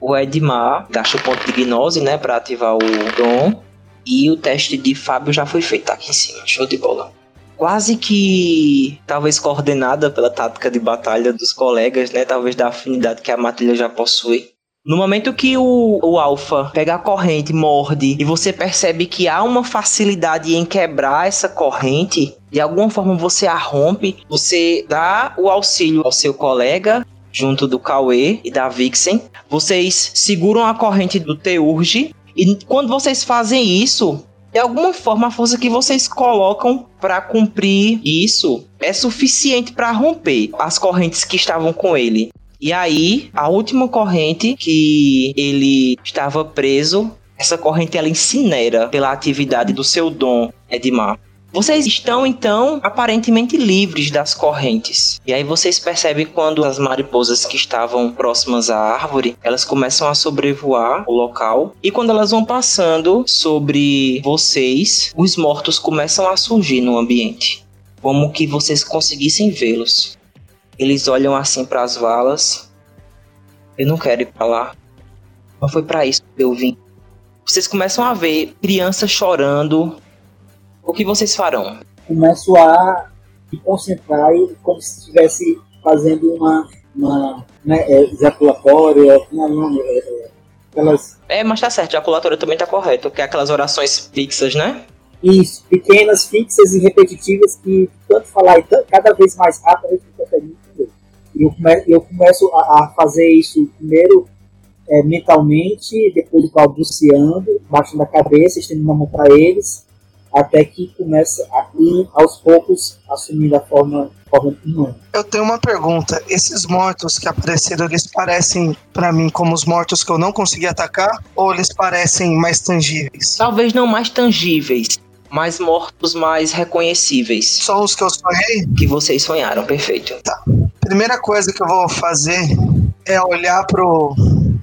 O Edmar gasta o ponto de gnose, né, pra ativar o dom. E o teste de Fábio já foi feito, tá aqui em cima. Show de bola. Quase que, talvez coordenada pela tática de batalha dos colegas, né, talvez da afinidade que a matilha já possui. No momento que o, o Alpha pega a corrente, morde, e você percebe que há uma facilidade em quebrar essa corrente, de alguma forma você a rompe, você dá o auxílio ao seu colega junto do Cauê e da Vixen. Vocês seguram a corrente do Teurge e quando vocês fazem isso, de alguma forma a força que vocês colocam para cumprir isso é suficiente para romper as correntes que estavam com ele. E aí, a última corrente que ele estava preso, essa corrente ela incinera pela atividade do seu dom, Edmar. Vocês estão então aparentemente livres das correntes. E aí vocês percebem quando as mariposas que estavam próximas à árvore, elas começam a sobrevoar o local e quando elas vão passando sobre vocês, os mortos começam a surgir no ambiente, como que vocês conseguissem vê-los. Eles olham assim para as valas. Eu não quero ir para lá. Não foi para isso que eu vim. Vocês começam a ver crianças chorando, o que vocês farão? Começo a me concentrar e como se estivesse fazendo uma uma né, é, ejaculatória, é o nome? É, aquelas É, mas tá certo, ejaculatória também tá correto, que é aquelas orações fixas, né? Isso, pequenas, fixas e repetitivas que tanto falar e tanto, cada vez mais rápido a gente consegue entender. Eu, come, eu começo a, a fazer isso primeiro é, mentalmente, depois balbuciando, baixando a cabeça, estendendo a mão para eles, até que começa a ir aos poucos assumindo a forma, forma humana. Eu tenho uma pergunta. Esses mortos que apareceram, eles parecem para mim como os mortos que eu não consegui atacar? Ou eles parecem mais tangíveis? Talvez não mais tangíveis, mas mortos mais reconhecíveis. Só os que eu sonhei? Que vocês sonharam, perfeito. Primeira coisa que eu vou fazer é olhar pro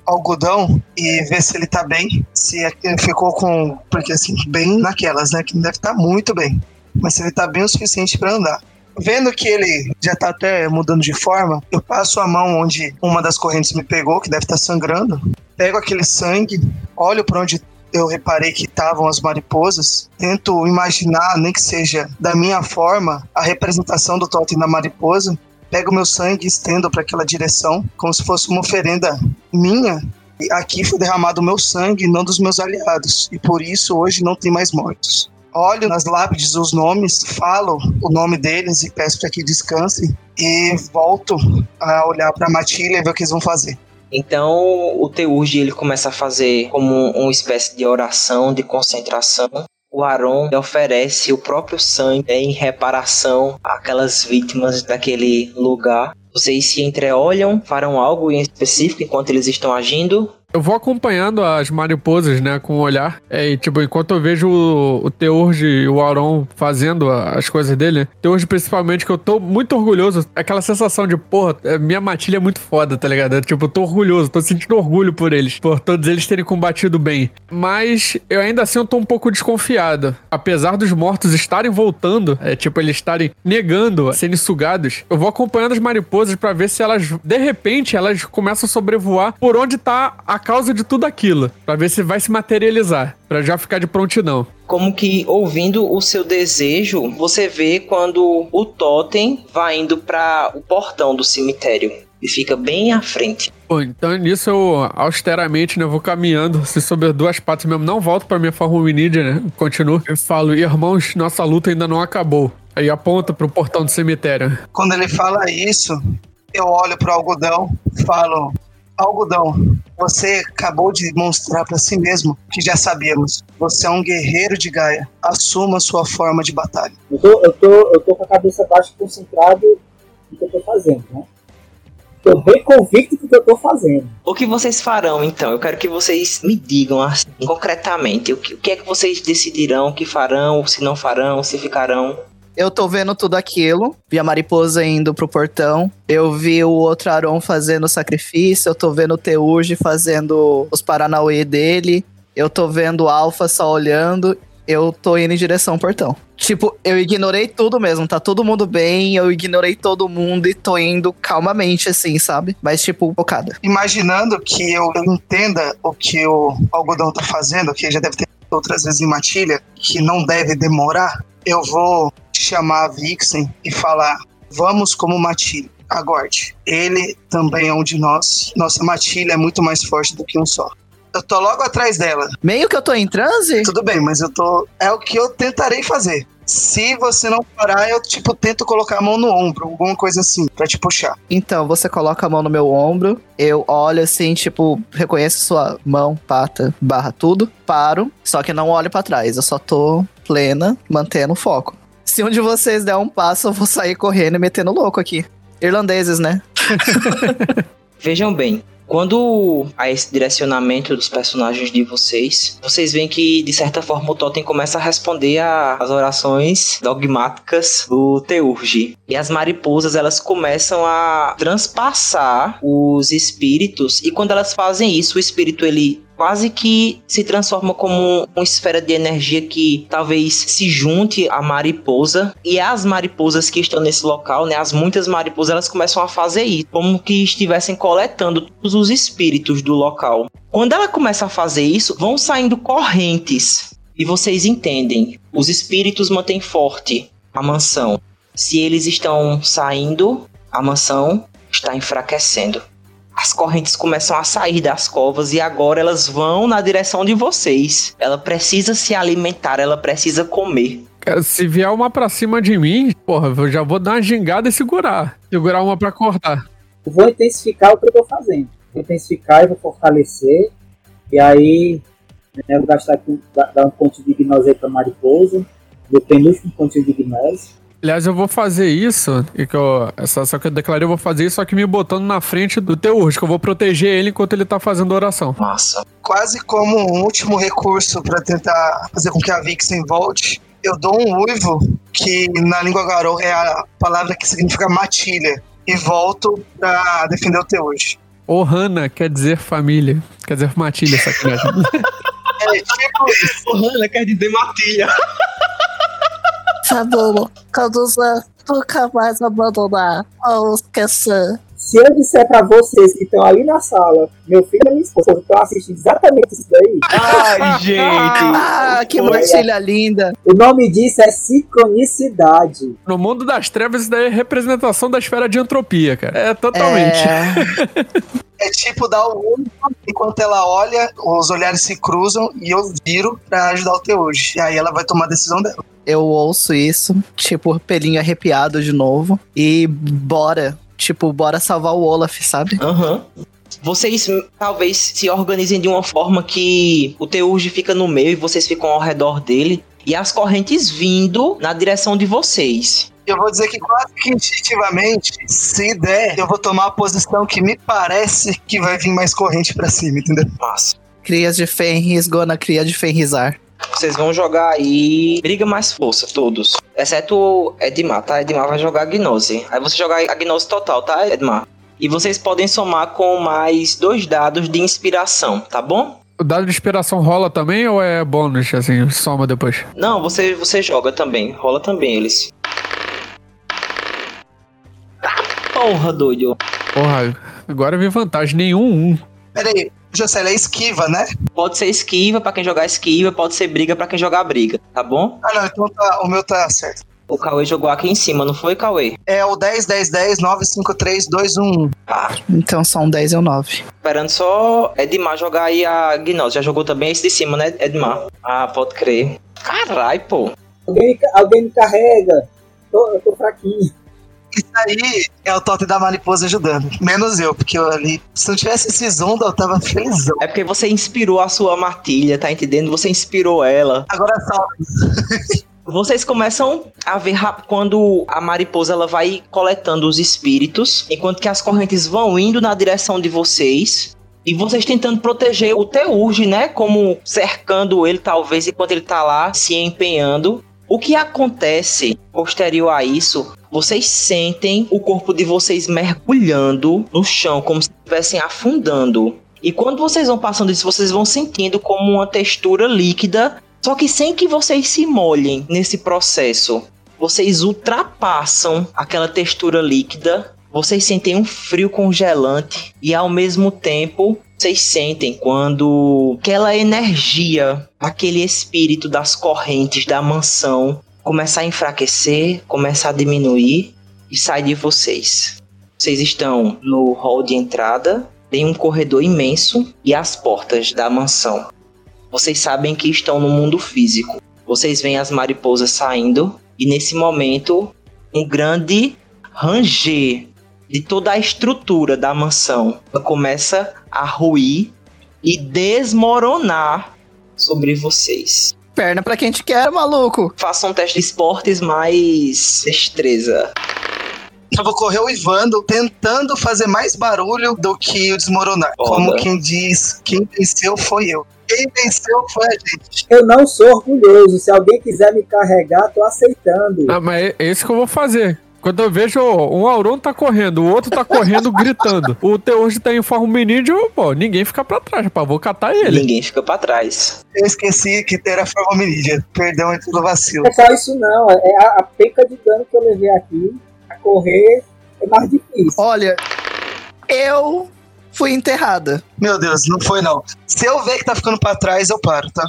algodão e ver se ele tá bem. Se ele ficou com. Porque assim, bem naquelas, né? Que não deve estar muito bem. Mas se ele tá bem o suficiente para andar. Vendo que ele já tá até mudando de forma, eu passo a mão onde uma das correntes me pegou, que deve estar sangrando. Pego aquele sangue, olho para onde eu reparei que estavam as mariposas, tento imaginar, nem que seja da minha forma, a representação do totem da mariposa. Pego meu sangue e estendo para aquela direção, como se fosse uma oferenda minha. E aqui foi derramado o meu sangue, não dos meus aliados, e por isso hoje não tem mais mortos. Olho nas lápides os nomes, falo o nome deles e peço para que descansem, e volto a olhar para a matilha e ver o que eles vão fazer. Então o Teurge ele começa a fazer como uma espécie de oração, de concentração. O Aron oferece o próprio sangue né, em reparação àquelas vítimas daquele lugar. Vocês se entreolham, farão algo em específico enquanto eles estão agindo? Eu vou acompanhando as mariposas, né, com o olhar. É, e, tipo, enquanto eu vejo o, o Teurge e o Auron fazendo as coisas dele? Teurge principalmente, que eu tô muito orgulhoso. Aquela sensação de, porra, é, minha matilha é muito foda, tá ligado? É, tipo, eu tô orgulhoso, tô sentindo orgulho por eles, por todos eles terem combatido bem. Mas eu ainda assim eu tô um pouco desconfiado. Apesar dos mortos estarem voltando, é, tipo, eles estarem negando, serem sugados, eu vou acompanhando as mariposas pra ver se elas, de repente, elas começam a sobrevoar por onde tá a causa de tudo aquilo. Pra ver se vai se materializar. Pra já ficar de prontidão. Como que ouvindo o seu desejo, você vê quando o totem vai indo para o portão do cemitério e fica bem à frente. Pô, então nisso eu austeramente, né, vou caminhando, se sobre duas patas mesmo, não volto pra minha forma hominídea, né, continuo. Eu falo, irmãos, nossa luta ainda não acabou. Aí aponta pro portão do cemitério. Quando ele fala isso, eu olho pro algodão e falo: Algodão, você acabou de mostrar para si mesmo que já sabíamos. Você é um guerreiro de Gaia. Assuma sua forma de batalha. Eu tô, eu tô, eu tô com a cabeça baixa concentrado no que eu tô fazendo, né? Tô bem convicto do que eu tô fazendo. O que vocês farão então? Eu quero que vocês me digam assim, concretamente. O que, o que é que vocês decidirão que farão, se não farão, se ficarão? Eu tô vendo tudo aquilo. Vi a mariposa indo pro portão. Eu vi o outro Aron fazendo sacrifício. Eu tô vendo o Teurge fazendo os Paranauê dele. Eu tô vendo o Alpha só olhando. Eu tô indo em direção ao portão. Tipo, eu ignorei tudo mesmo. Tá todo mundo bem. Eu ignorei todo mundo e tô indo calmamente, assim, sabe? Mas, tipo, focada. Imaginando que eu entenda o que o algodão tá fazendo, que já deve ter outras vezes em matilha, que não deve demorar, eu vou chamar a Vixen e falar: vamos como matilha. Aguarde. Ele também é um de nós. Nossa matilha é muito mais forte do que um só. Eu tô logo atrás dela. Meio que eu tô em transe? Tudo bem, mas eu tô. É o que eu tentarei fazer. Se você não parar, eu, tipo, tento colocar a mão no ombro, alguma coisa assim, pra te puxar. Então, você coloca a mão no meu ombro, eu olho assim, tipo, reconheço sua mão, pata, barra, tudo, paro, só que não olho pra trás, eu só tô plena, mantendo o foco. Se um de vocês der um passo, eu vou sair correndo e metendo louco aqui. Irlandeses, né? Vejam bem, quando há esse direcionamento dos personagens de vocês, vocês veem que, de certa forma, o Totem começa a responder às orações dogmáticas do Teurge. E as mariposas, elas começam a transpassar os espíritos, e quando elas fazem isso, o espírito, ele quase que se transforma como uma esfera de energia que talvez se junte à mariposa e as mariposas que estão nesse local, né, as muitas mariposas, elas começam a fazer isso, como que estivessem coletando todos os espíritos do local. Quando ela começa a fazer isso, vão saindo correntes e vocês entendem, os espíritos mantêm forte a mansão. Se eles estão saindo, a mansão está enfraquecendo. As correntes começam a sair das covas e agora elas vão na direção de vocês. Ela precisa se alimentar, ela precisa comer. Cara, se vier uma pra cima de mim, porra, eu já vou dar uma gingada e segurar. Segurar uma pra cortar. Vou intensificar o que eu tô fazendo. Vou intensificar e vou fortalecer. E aí, né, eu vou gastar aqui, dar um ponto de gnose aí pra mariposa. Meu penúltimo pontinho de gnose. Aliás, eu vou fazer isso, e que eu, essa só que eu declarei, eu vou fazer isso, só que me botando na frente do Teurge, que eu vou proteger ele enquanto ele tá fazendo oração. Massa. Quase como um último recurso pra tentar fazer com que a Vixen volte, eu dou um uivo, que na língua garou é a palavra que significa matilha, e volto pra defender o Teuji. Ohana quer dizer família. Quer dizer matilha, sacanagem. É tipo isso. Ohana quer dizer matilha. Sadomo, Caduza, nunca mais abandonar ou esquecer. Se eu disser pra vocês que estão ali na sala, meu filho e minha esposa estão assistindo exatamente isso daí, Ai, gente. Ah, que matilha linda. o nome disso é sincronicidade. no mundo das trevas, isso daí é representação da esfera de entropia, cara. É totalmente. É, É tipo dar o uivo, enquanto ela olha, os olhares se cruzam e eu viro pra ajudar o Teuji. E aí ela vai tomar a decisão dela. Eu ouço isso, tipo, pelinho arrepiado de novo. E bora. Tipo, bora salvar o Olaf, sabe? Aham. Vocês hum, talvez se organizem de uma forma que o Teurge fica no meio e vocês ficam ao redor dele. E as correntes vindo na direção de vocês. Eu vou dizer que quase que instintivamente, se der, eu vou tomar a posição que me parece que vai vir mais corrente pra cima, entendeu? Massa. Crias de Fenris, Gona cria de Fenrisar. Vocês vão jogar aí. Briga mais força, todos. Exceto o Edmar, tá? Edmar vai jogar a Gnose. Aí você jogar a Gnose total, tá, Edmar? E vocês podem somar com mais dois dados de inspiração, tá bom? O dado de inspiração rola também ou é bônus, assim, soma depois? Não, você, você joga também. Rola também eles. Ah, porra, doido. Porra, agora eu vi vantagem. Nenhum um. Peraí, Jocely é esquiva, né? Pode ser esquiva pra quem jogar esquiva, pode ser briga pra quem jogar briga, tá bom? Ah, não, então tá, o meu tá certo. O Cauê jogou aqui em cima, não foi, Cauê? É o 10, 10, 10, 9, 5, 3, 2, 1. Ah, Então são 10 e 9. esperando só Edmar jogar aí a Gnose. Já jogou também esse de cima, né, Edmar? Ah, pode crer. Carai, pô. Alguém, alguém me carrega. Tô, eu tô fraquinho. Isso aí é o totem da mariposa ajudando. Menos eu, porque eu ali. Se não tivesse esse zonda, eu tava felizão. É porque você inspirou a sua matilha, tá entendendo? Você inspirou ela. Agora só. Vocês começam a ver quando a mariposa ela vai coletando os espíritos, enquanto que as correntes vão indo na direção de vocês. E vocês tentando proteger o Teurge, né? Como cercando ele, talvez, enquanto ele tá lá se empenhando. O que acontece posterior a isso? Vocês sentem o corpo de vocês mergulhando no chão, como se estivessem afundando. E quando vocês vão passando isso, vocês vão sentindo como uma textura líquida só que sem que vocês se molhem nesse processo, vocês ultrapassam aquela textura líquida, vocês sentem um frio congelante e ao mesmo tempo vocês sentem quando aquela energia, aquele espírito das correntes da mansão começa a enfraquecer, começa a diminuir e sai de vocês. Vocês estão no hall de entrada, tem um corredor imenso e as portas da mansão. Vocês sabem que estão no mundo físico. Vocês veem as mariposas saindo e nesse momento um grande ranger de toda a estrutura da mansão começa a ruir e desmoronar sobre vocês. Perna pra quem te quer, maluco. Façam um teste de esportes mais destreza. Eu vou correr o Ivando tentando fazer mais barulho do que o desmoronar. Foda. Como quem diz, quem venceu foi eu. Quem venceu foi a gente. Eu não sou orgulhoso. Se alguém quiser me carregar, tô aceitando. Ah, mas é é isso que eu vou fazer. Quando eu vejo um Auron tá correndo, o outro tá correndo gritando. O Teurge tá em forma minídeo, pô, ninguém fica pra trás, pá, vou catar ele. Ninguém fica pra trás. Eu esqueci que era forma minídia. Perdão aí pelo vacilo. Não é só isso não. É a, a penca de dano que eu levei aqui. A correr é mais difícil. Olha, eu fui enterrada. Meu Deus, não foi não. Se eu ver que tá ficando pra trás, eu paro, tá?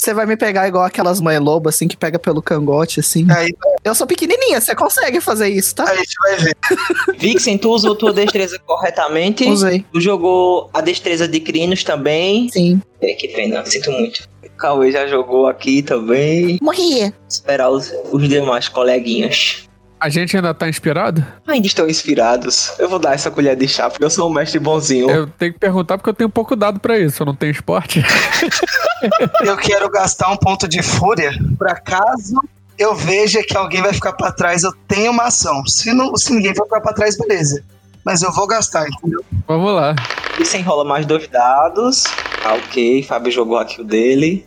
Você vai me pegar igual aquelas mães lobas, assim, que pega pelo cangote, assim. Aí, Eu sou pequenininha, você consegue fazer isso, tá? aí a gente vai ver. Vixen, tu usou tua destreza corretamente. Usei. Tu jogou a destreza de Crinos também. Sim. É, que pena, sinto muito. Cauê já jogou aqui também. Morri. Esperar os, os demais coleguinhas. A gente ainda tá inspirado? Ainda estão inspirados. Eu vou dar essa colher de chá, porque eu sou um mestre bonzinho. Eu tenho que perguntar porque eu tenho pouco dado pra isso. Eu não tenho esporte. Eu quero gastar um ponto de fúria pra caso eu veja que alguém vai ficar pra trás, eu tenho uma ação. Se, não, se ninguém for ficar pra trás, beleza. Mas eu vou gastar, entendeu? Vamos lá. Vixen rola mais dois dados. Ah, ok. Fábio jogou aqui o dele.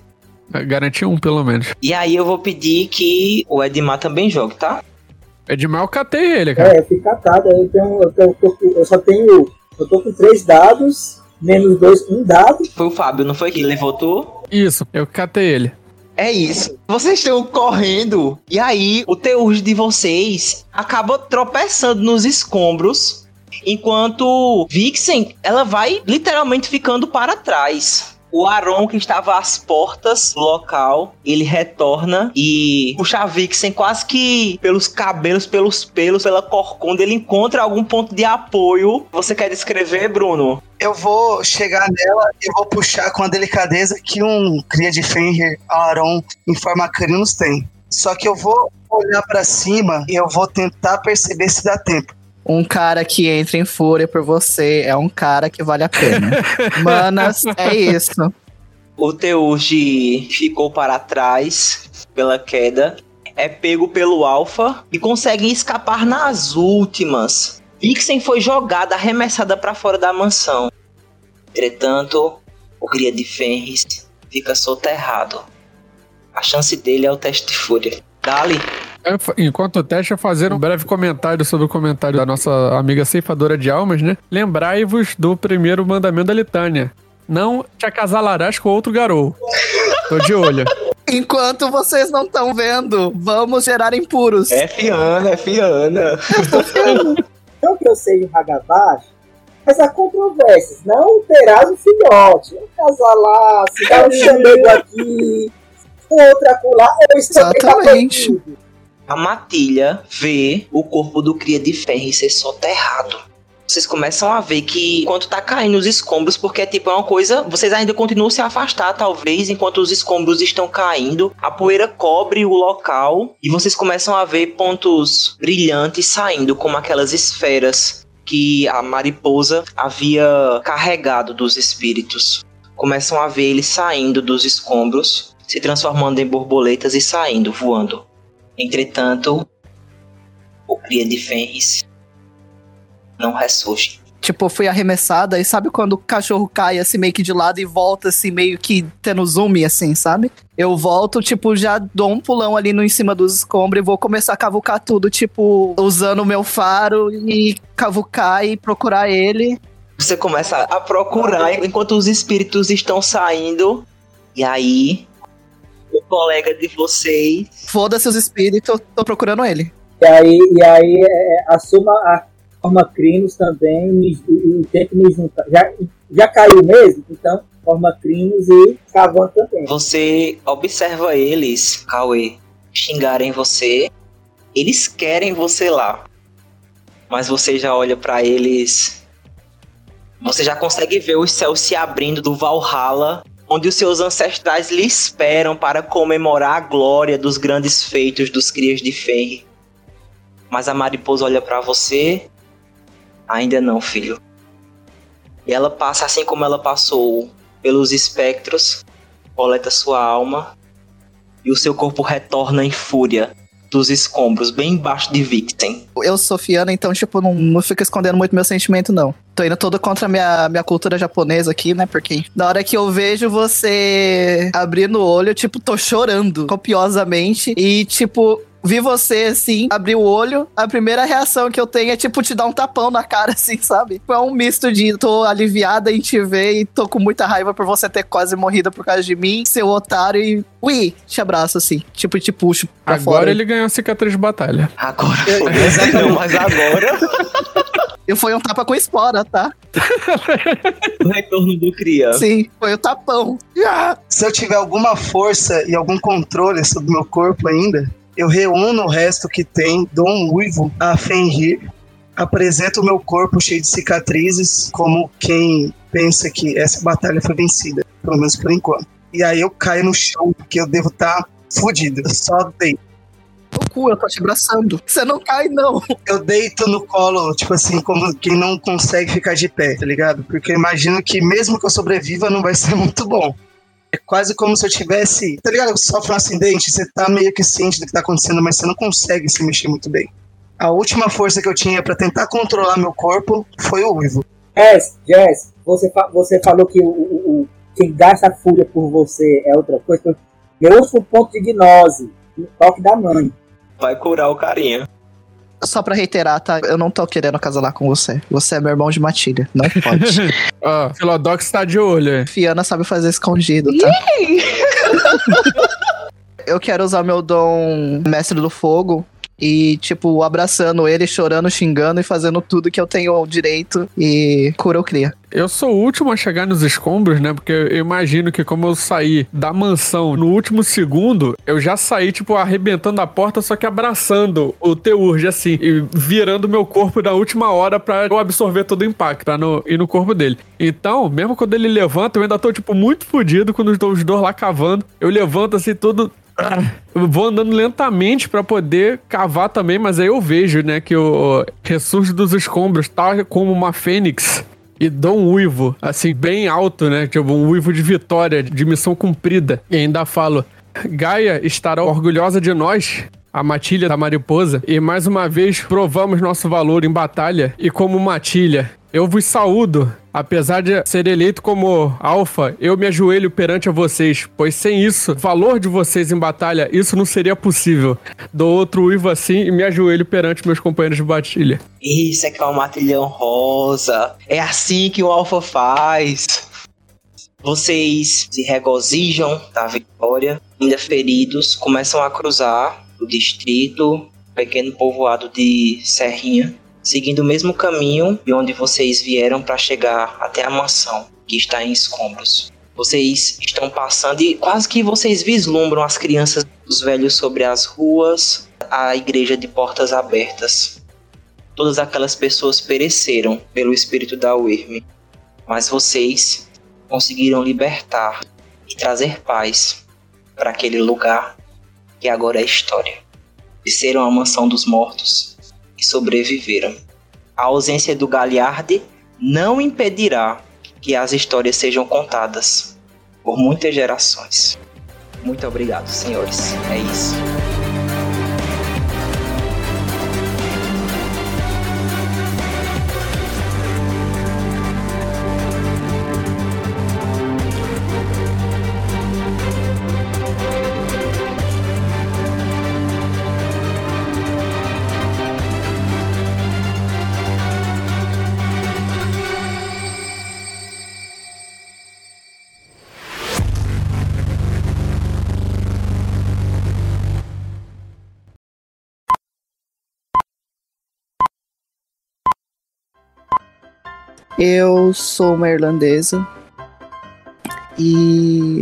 Garanti um, pelo menos. E aí eu vou pedir que o Edmar também jogue, tá? Edmar, eu catei ele, cara. É, eu fui catado, eu, tenho, eu, tenho- eu tô- eu só tenho. Eu tô com três dados, menos dois, um dado. Foi o Fábio, não foi que levou tu? Isso, eu catei ele. É isso. Vocês estão correndo. E aí, o teúr de vocês acaba tropeçando nos escombros. Enquanto Vixen, ela vai literalmente ficando para trás. O Aron, que estava às portas do local, ele retorna e puxa a Vixen quase que pelos cabelos, pelos pelos, pela corcunda. Ele encontra algum ponto de apoio. Você quer descrever, Bruno? Eu vou chegar nela e vou puxar com a delicadeza que um cria de Fenrir, Aaron, em forma Crinos tem. Só que eu vou olhar pra cima e eu vou tentar perceber se dá tempo. Um cara que entra em fúria por você é um cara que vale a pena. Manas, é isso. O Teuji ficou para trás pela queda, é pego pelo Alpha e conseguem escapar nas últimas. Vixen foi jogada, arremessada para fora da mansão. Entretanto, o cria de Fenris fica soterrado. A chance dele é o teste de fúria. Dali, Enquanto o teste, eu fazer um breve comentário sobre o comentário da nossa amiga ceifadora de almas, né? Lembrai-vos do primeiro mandamento da litânia. Não te acasalarás com outro garou. Tô de olho. Enquanto vocês não estão vendo, vamos gerar impuros. é Fiana, é Fiana. Não que eu seja um ragabaixo, mas há controvérsias. Não terás um filhote, um casalar, se dá um chamego aqui, um outro acolá, ou isso também tá Exatamente. proibido. A matilha vê o corpo do cria de ferro ser soterrado. Vocês começam a ver que enquanto tá caindo os escombros, porque tipo, é uma coisa. Vocês ainda continuam se afastar, talvez, enquanto os escombros estão caindo. A poeira cobre o local e vocês começam a ver pontos brilhantes saindo, como aquelas esferas que a mariposa havia carregado dos espíritos. Começam a ver eles saindo dos escombros, se transformando em borboletas e saindo, voando. Entretanto, o cria de Fenris não ressurge. Tipo, fui arremessada e sabe quando o cachorro cai assim meio que de lado e volta assim meio que tendo zoom assim, sabe? Eu volto, tipo, já dou um pulão ali no em cima dos escombros e vou começar a cavucar tudo, tipo, usando o meu faro e cavucar e procurar ele. Você começa a procurar enquanto os espíritos estão saindo. E aí, o colega de vocês. Foda-se os espíritos, tô procurando ele. E aí, e aí é, assuma a forma Crinos também e, e tento me juntar. Já, já caiu mesmo? Então, forma Crinos e Cavan também. Você observa eles, Cauê, xingarem você. Eles querem você lá. Mas você já olha pra eles. Você já consegue ver os céus se abrindo do Valhalla, onde os seus ancestrais lhe esperam para comemorar a glória dos grandes feitos dos crias de Fenrir. Mas a mariposa olha pra você. Ainda não, filho. E ela passa assim como ela passou pelos espectros, coleta sua alma e o seu corpo retorna em fúria dos escombros, bem embaixo de Victim. Eu sou Fiana, então, tipo, não, não fico escondendo muito meu sentimento, não. Tô indo todo contra a minha, minha cultura japonesa aqui, né? Porque na hora que eu vejo você abrindo o olho, tipo, tô chorando copiosamente. E, tipo, vi você, assim, abrir o olho. A primeira reação que eu tenho é, tipo, te dar um tapão na cara, assim, sabe? É um misto de tô aliviada em te ver e tô com muita raiva por você ter quase morrido por causa de mim, seu otário, e. Ui, te abraço, assim. Tipo, te puxo pra Agora fora. ele ganhou a cicatriz de batalha. Agora foi. Não, mas agora. E foi um tapa com espora, tá? O retorno do cria. Sim, foi o tapão. Se eu tiver alguma força e algum controle sobre o meu corpo ainda, eu reúno o resto que tem, dou um uivo a Fenrir, apresento o meu corpo cheio de cicatrizes, como quem pensa que essa batalha foi vencida, pelo menos por enquanto. E aí eu caio no chão, porque eu devo estar fudido. Eu só deito. O cu, eu tô te abraçando. Você não cai, não. Eu deito no colo, tipo assim, como quem não consegue ficar de pé, tá ligado? Porque eu imagino que mesmo que eu sobreviva, não vai ser muito bom. Quase como se eu tivesse. Tá ligado? Você sofre um acidente, você tá meio que ciente do que tá acontecendo, mas você não consegue se mexer muito bem. A última força que eu tinha pra tentar controlar meu corpo foi o uivo. Jess, Jess, você, fa- você falou que o, o- o- quem gasta fúria por você é outra coisa. Meu último ponto de gnose, o toque da mãe. Vai curar o carinha. Só pra reiterar, tá? Eu não tô querendo casalar com você. Você é meu irmão de matilha. Não pode. Ó, Philodox tá de olho. Fiana sabe fazer escondido, tá? Eu quero usar meu dom Mestre do Fogo e, tipo, abraçando ele, chorando, xingando e fazendo tudo que eu tenho direito e cura o cria. Eu sou o último a chegar nos escombros, né? Porque eu imagino que como eu saí da mansão no último segundo, eu já saí, tipo, arrebentando a porta, só que abraçando o Teurge, assim, e virando meu corpo na última hora pra eu absorver todo o impacto, pra não ir no corpo dele. Então, mesmo quando ele levanta, eu ainda tô, tipo, muito fodido quando os dois lá cavando. Eu levanto, assim, todo... Eu vou andando lentamente pra poder cavar também, mas aí eu vejo, né, que o ressurge dos escombros tá como uma fênix e dou um uivo, assim, bem alto, né? Tipo, um uivo de vitória, de missão cumprida. E ainda falo: Gaia estará orgulhosa de nós. A matilha da mariposa, e mais uma vez provamos nosso valor em batalha. E como matilha, eu vos saúdo. Apesar de ser eleito como alfa, eu me ajoelho perante a vocês, pois sem isso, valor de vocês em batalha, isso não seria possível. Dou outro uivo assim e me ajoelho perante meus companheiros de batalha. Isso é que é uma matilhão rosa. É assim que o Alpha faz. Vocês se regozijam da vitória, ainda feridos, começam a cruzar o distrito, pequeno povoado de Serrinha, seguindo o mesmo caminho de onde vocês vieram para chegar até a mansão, que está em escombros. Vocês estão passando e quase que vocês vislumbram as crianças dos velhos sobre as ruas, a igreja de portas abertas. Todas aquelas pessoas pereceram pelo espírito da Wyrm, mas vocês conseguiram libertar e trazer paz para aquele lugar que agora é história. Desceram a mansão dos mortos e sobreviveram. A ausência do Galharde não impedirá que as histórias sejam contadas por muitas gerações. Muito obrigado, senhores. É isso. Eu sou uma irlandesa e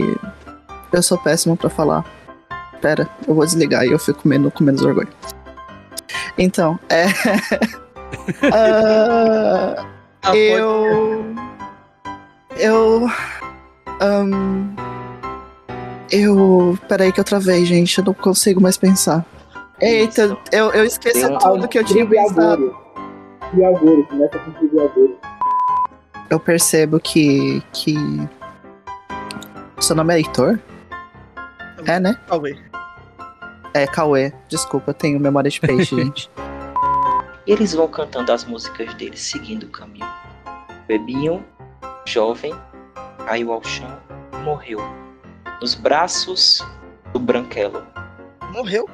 eu sou péssima pra falar. Pera, eu vou desligar e eu fico menos, com menos orgulho. Então, é. Ah, eu. Eu. ahn, eu. Peraí que eu travei, gente. Eu não consigo mais pensar. Eita, eu, eu Tem um- tudo que eu tinha pensado. Triviagouro. Triviagouro, começa com Triviagouro. Eu percebo que. que. Seu nome é Heitor? É, né? Talvez. É, Cauê. Desculpa, eu tenho memória de peixe, gente. Eles vão cantando as músicas deles, seguindo o caminho. Bebiam, jovem, caiu ao chão e morreu. Nos braços do Branquelo. Morreu.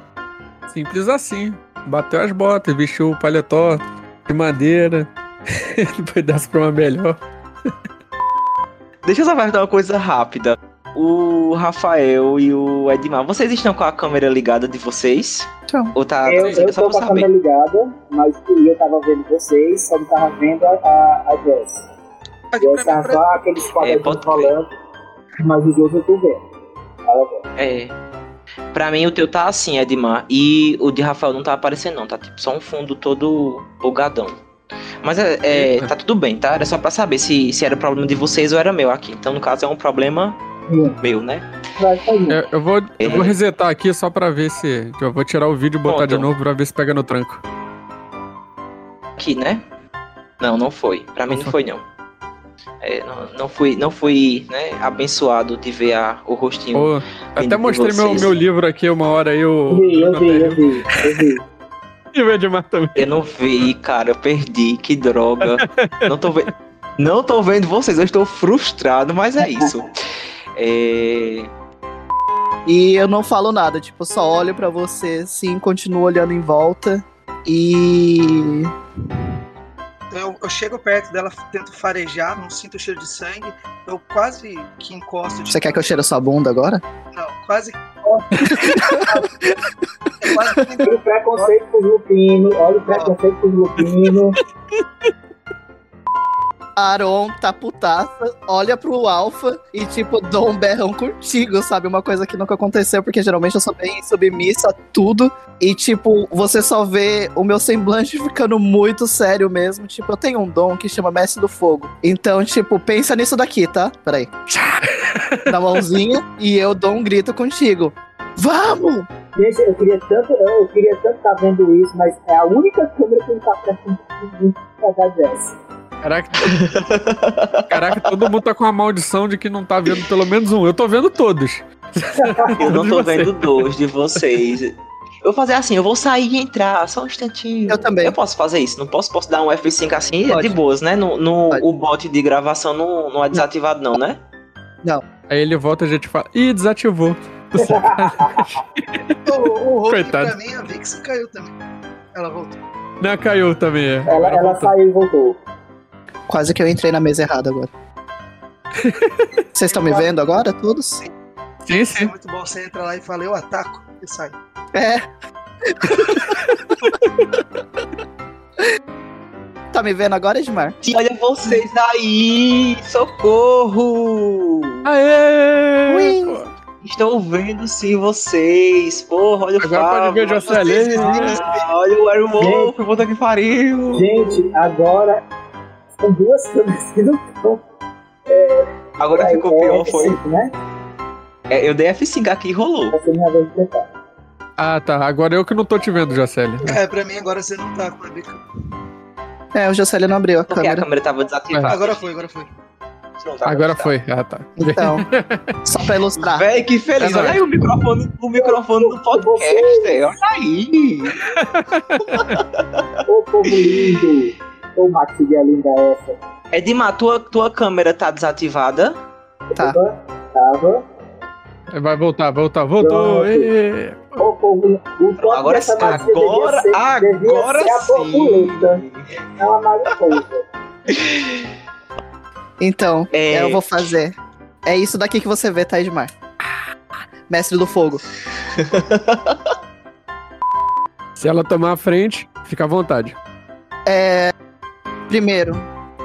Simples assim. Bateu as botas, vestiu o paletó de madeira. Depois dessa pra uma melhor. Deixa eu só perguntar uma coisa rápida. o Rafael e o Edmar, vocês estão com a câmera ligada de vocês? Então. Ou tá Eu, é eu só tô pra com a câmera ligada, mas eu tava vendo vocês, só não tava vendo a, a, a Jess. Aqui Jess pra mim, tava só aqueles quadradinhos pode crer. falando, mas os outros eu tô vendo. É. Pra mim o teu tá assim, Edmar. E o de Rafael não tá aparecendo, não. Tá tipo só um fundo todo bugadão. Mas é, é, tá tudo bem, tá? Era só pra saber se, se era problema de vocês ou era meu aqui. Então, no caso, é um problema Hum. meu, né? Eu, eu vou, eu vou resetar aqui só pra ver se. Eu vou tirar o vídeo e botar Pronto. de novo pra ver se pega no tranco. Aqui, né? Não, não foi. Pra mim Não não foi, não. É, não, não fui, não fui né, abençoado de ver a, o rostinho. Pô, até mostrei meu, meu livro aqui uma hora aí, Eu o. vi, eu vi, eu vi, eu vi. E. Eu não vi, cara, eu perdi, que droga. não tô vendo. Não tô vendo vocês, eu estou frustrado, mas é isso. É, E eu não falo nada, tipo, só olho pra você, assim, continuo olhando em volta. E. Eu, eu chego perto dela, tento farejar, não sinto o cheiro de sangue. Eu quase que encosto de Você quer que eu cheire a sua bunda agora? Não, quase que Eu quase que Olha o preconceito com o Lupino, olha o preconceito com o Lupino. Aaron tá putaça, olha pro Alpha e, tipo, dou um berrão contigo, sabe? Uma coisa que nunca aconteceu, porque geralmente eu sou bem submissa a tudo. E, tipo, você só vê o meu semblante ficando muito sério mesmo. Tipo, eu tenho um dom que chama Mestre do Fogo. Então, tipo, pensa nisso daqui, tá? Peraí. Na mãozinha e eu dou um grito contigo. Vamos! Gente, eu queria tanto, eu queria tanto estar vendo isso, mas é a única câmera que não tá prestando atenção da Jess. Caraca. Caraca, todo mundo tá com a maldição de que não tá vendo pelo menos um. Eu tô vendo todos. eu não tô vendo dois de vocês. Eu vou fazer assim, eu vou sair e entrar, só um instantinho. Eu também. Eu posso fazer isso, não posso, posso dar um F5 assim, é Pode. de boas, né? No, no- o bot de gravação não, não é desativado não, né? Aí ele volta e a gente fala. Ih, desativou. O, o Coitado. pra mim, a Vix caiu também. Ela voltou. Não, caiu também. É. Ela, ela voltou. saiu e voltou. Quase que eu entrei na mesa errada agora. Vocês estão me vendo agora, todos? Sim, É sim. muito bom você entra lá e fala, eu ataco e sai. É. tá me vendo agora, Edmar? E olha vocês aí! Socorro! Aê! Ui. Estou vendo sim vocês. Porra, olha o Agora pode ver olha Jocelyn. Ah, Olha o Airwolf, puta que pariu. Gente, agora são duas câmeras que não estão. Agora Aí, ficou é pior, foi. F5, né? É, eu dei F5 aqui e rolou. Vai ser minha vez de tentar. Ah, tá. Agora eu que não tô te vendo, Jaceli. É, pra mim agora você não tá com a Vix. É, o Jocely não abriu a Porque a câmera. câmera tava desativada. Agora foi, agora foi. Tava Agora foi. Ah, tá. Então, só pra ilustrar. Véi, que feliz. É Olha aí o microfone, o microfone do podcast. Olha aí. Ô, povo lindo! Ô, matilha linda essa. Edmar, tua, tua câmera tá desativada? Tá. Tava, tava. Vai voltar, voltar. Voltou. Ô, povo, o Agora, agora, ser, agora sim. É uma mariposa. Então, É. eu vou fazer. É isso daqui que você vê, tá, Edmar? Mestre do Fogo. Se ela tomar a frente, fica à vontade. É. Primeiro,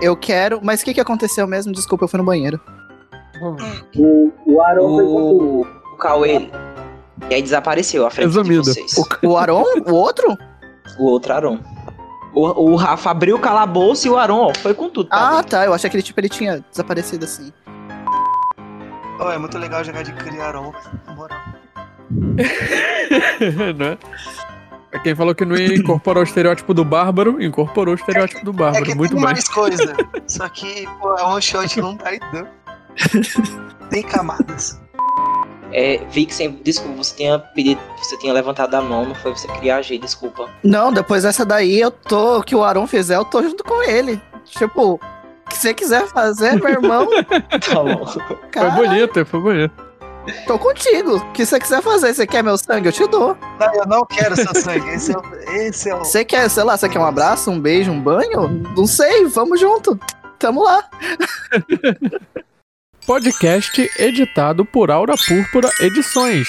eu quero. Mas o que, que aconteceu mesmo? Desculpa, eu fui no banheiro. O, o com O, o Cauê. E aí desapareceu à frente Resumido. de vocês. O, o Aron? O outro? O outro Aron. O, o Rafa abriu o calabouço e o Aron, ó, foi com tudo. tá? Ah, tá. Eu achei que ele, tipo, ele tinha desaparecido assim. Ó, é muito legal jogar de Criaron, na moral. né? Quem falou que não ia incorporar o estereótipo do bárbaro, incorporou o estereótipo do É bárbaro. que Muito tem bem. mais coisa. Só que, pô, é um shot não tá dando. Tem camadas. É, Vixen, desculpa, você tinha pedido, você tinha levantado a mão, não foi você que queria agir, desculpa. Não, depois dessa daí, eu tô. O que o Aron fizer, eu tô junto com ele. Tipo, o que você quiser fazer, meu irmão, Tá bom. Foi cara, bonito, foi bonito. Tô contigo. O que você quiser fazer, você quer meu sangue? Eu te dou. Não, eu não quero seu sangue. Esse é o. Esse é o... Você quer, sei lá, você quer um abraço, um beijo, um banho? Não sei, vamos junto. Tamo lá. Podcast editado por Aura Púrpura Edições.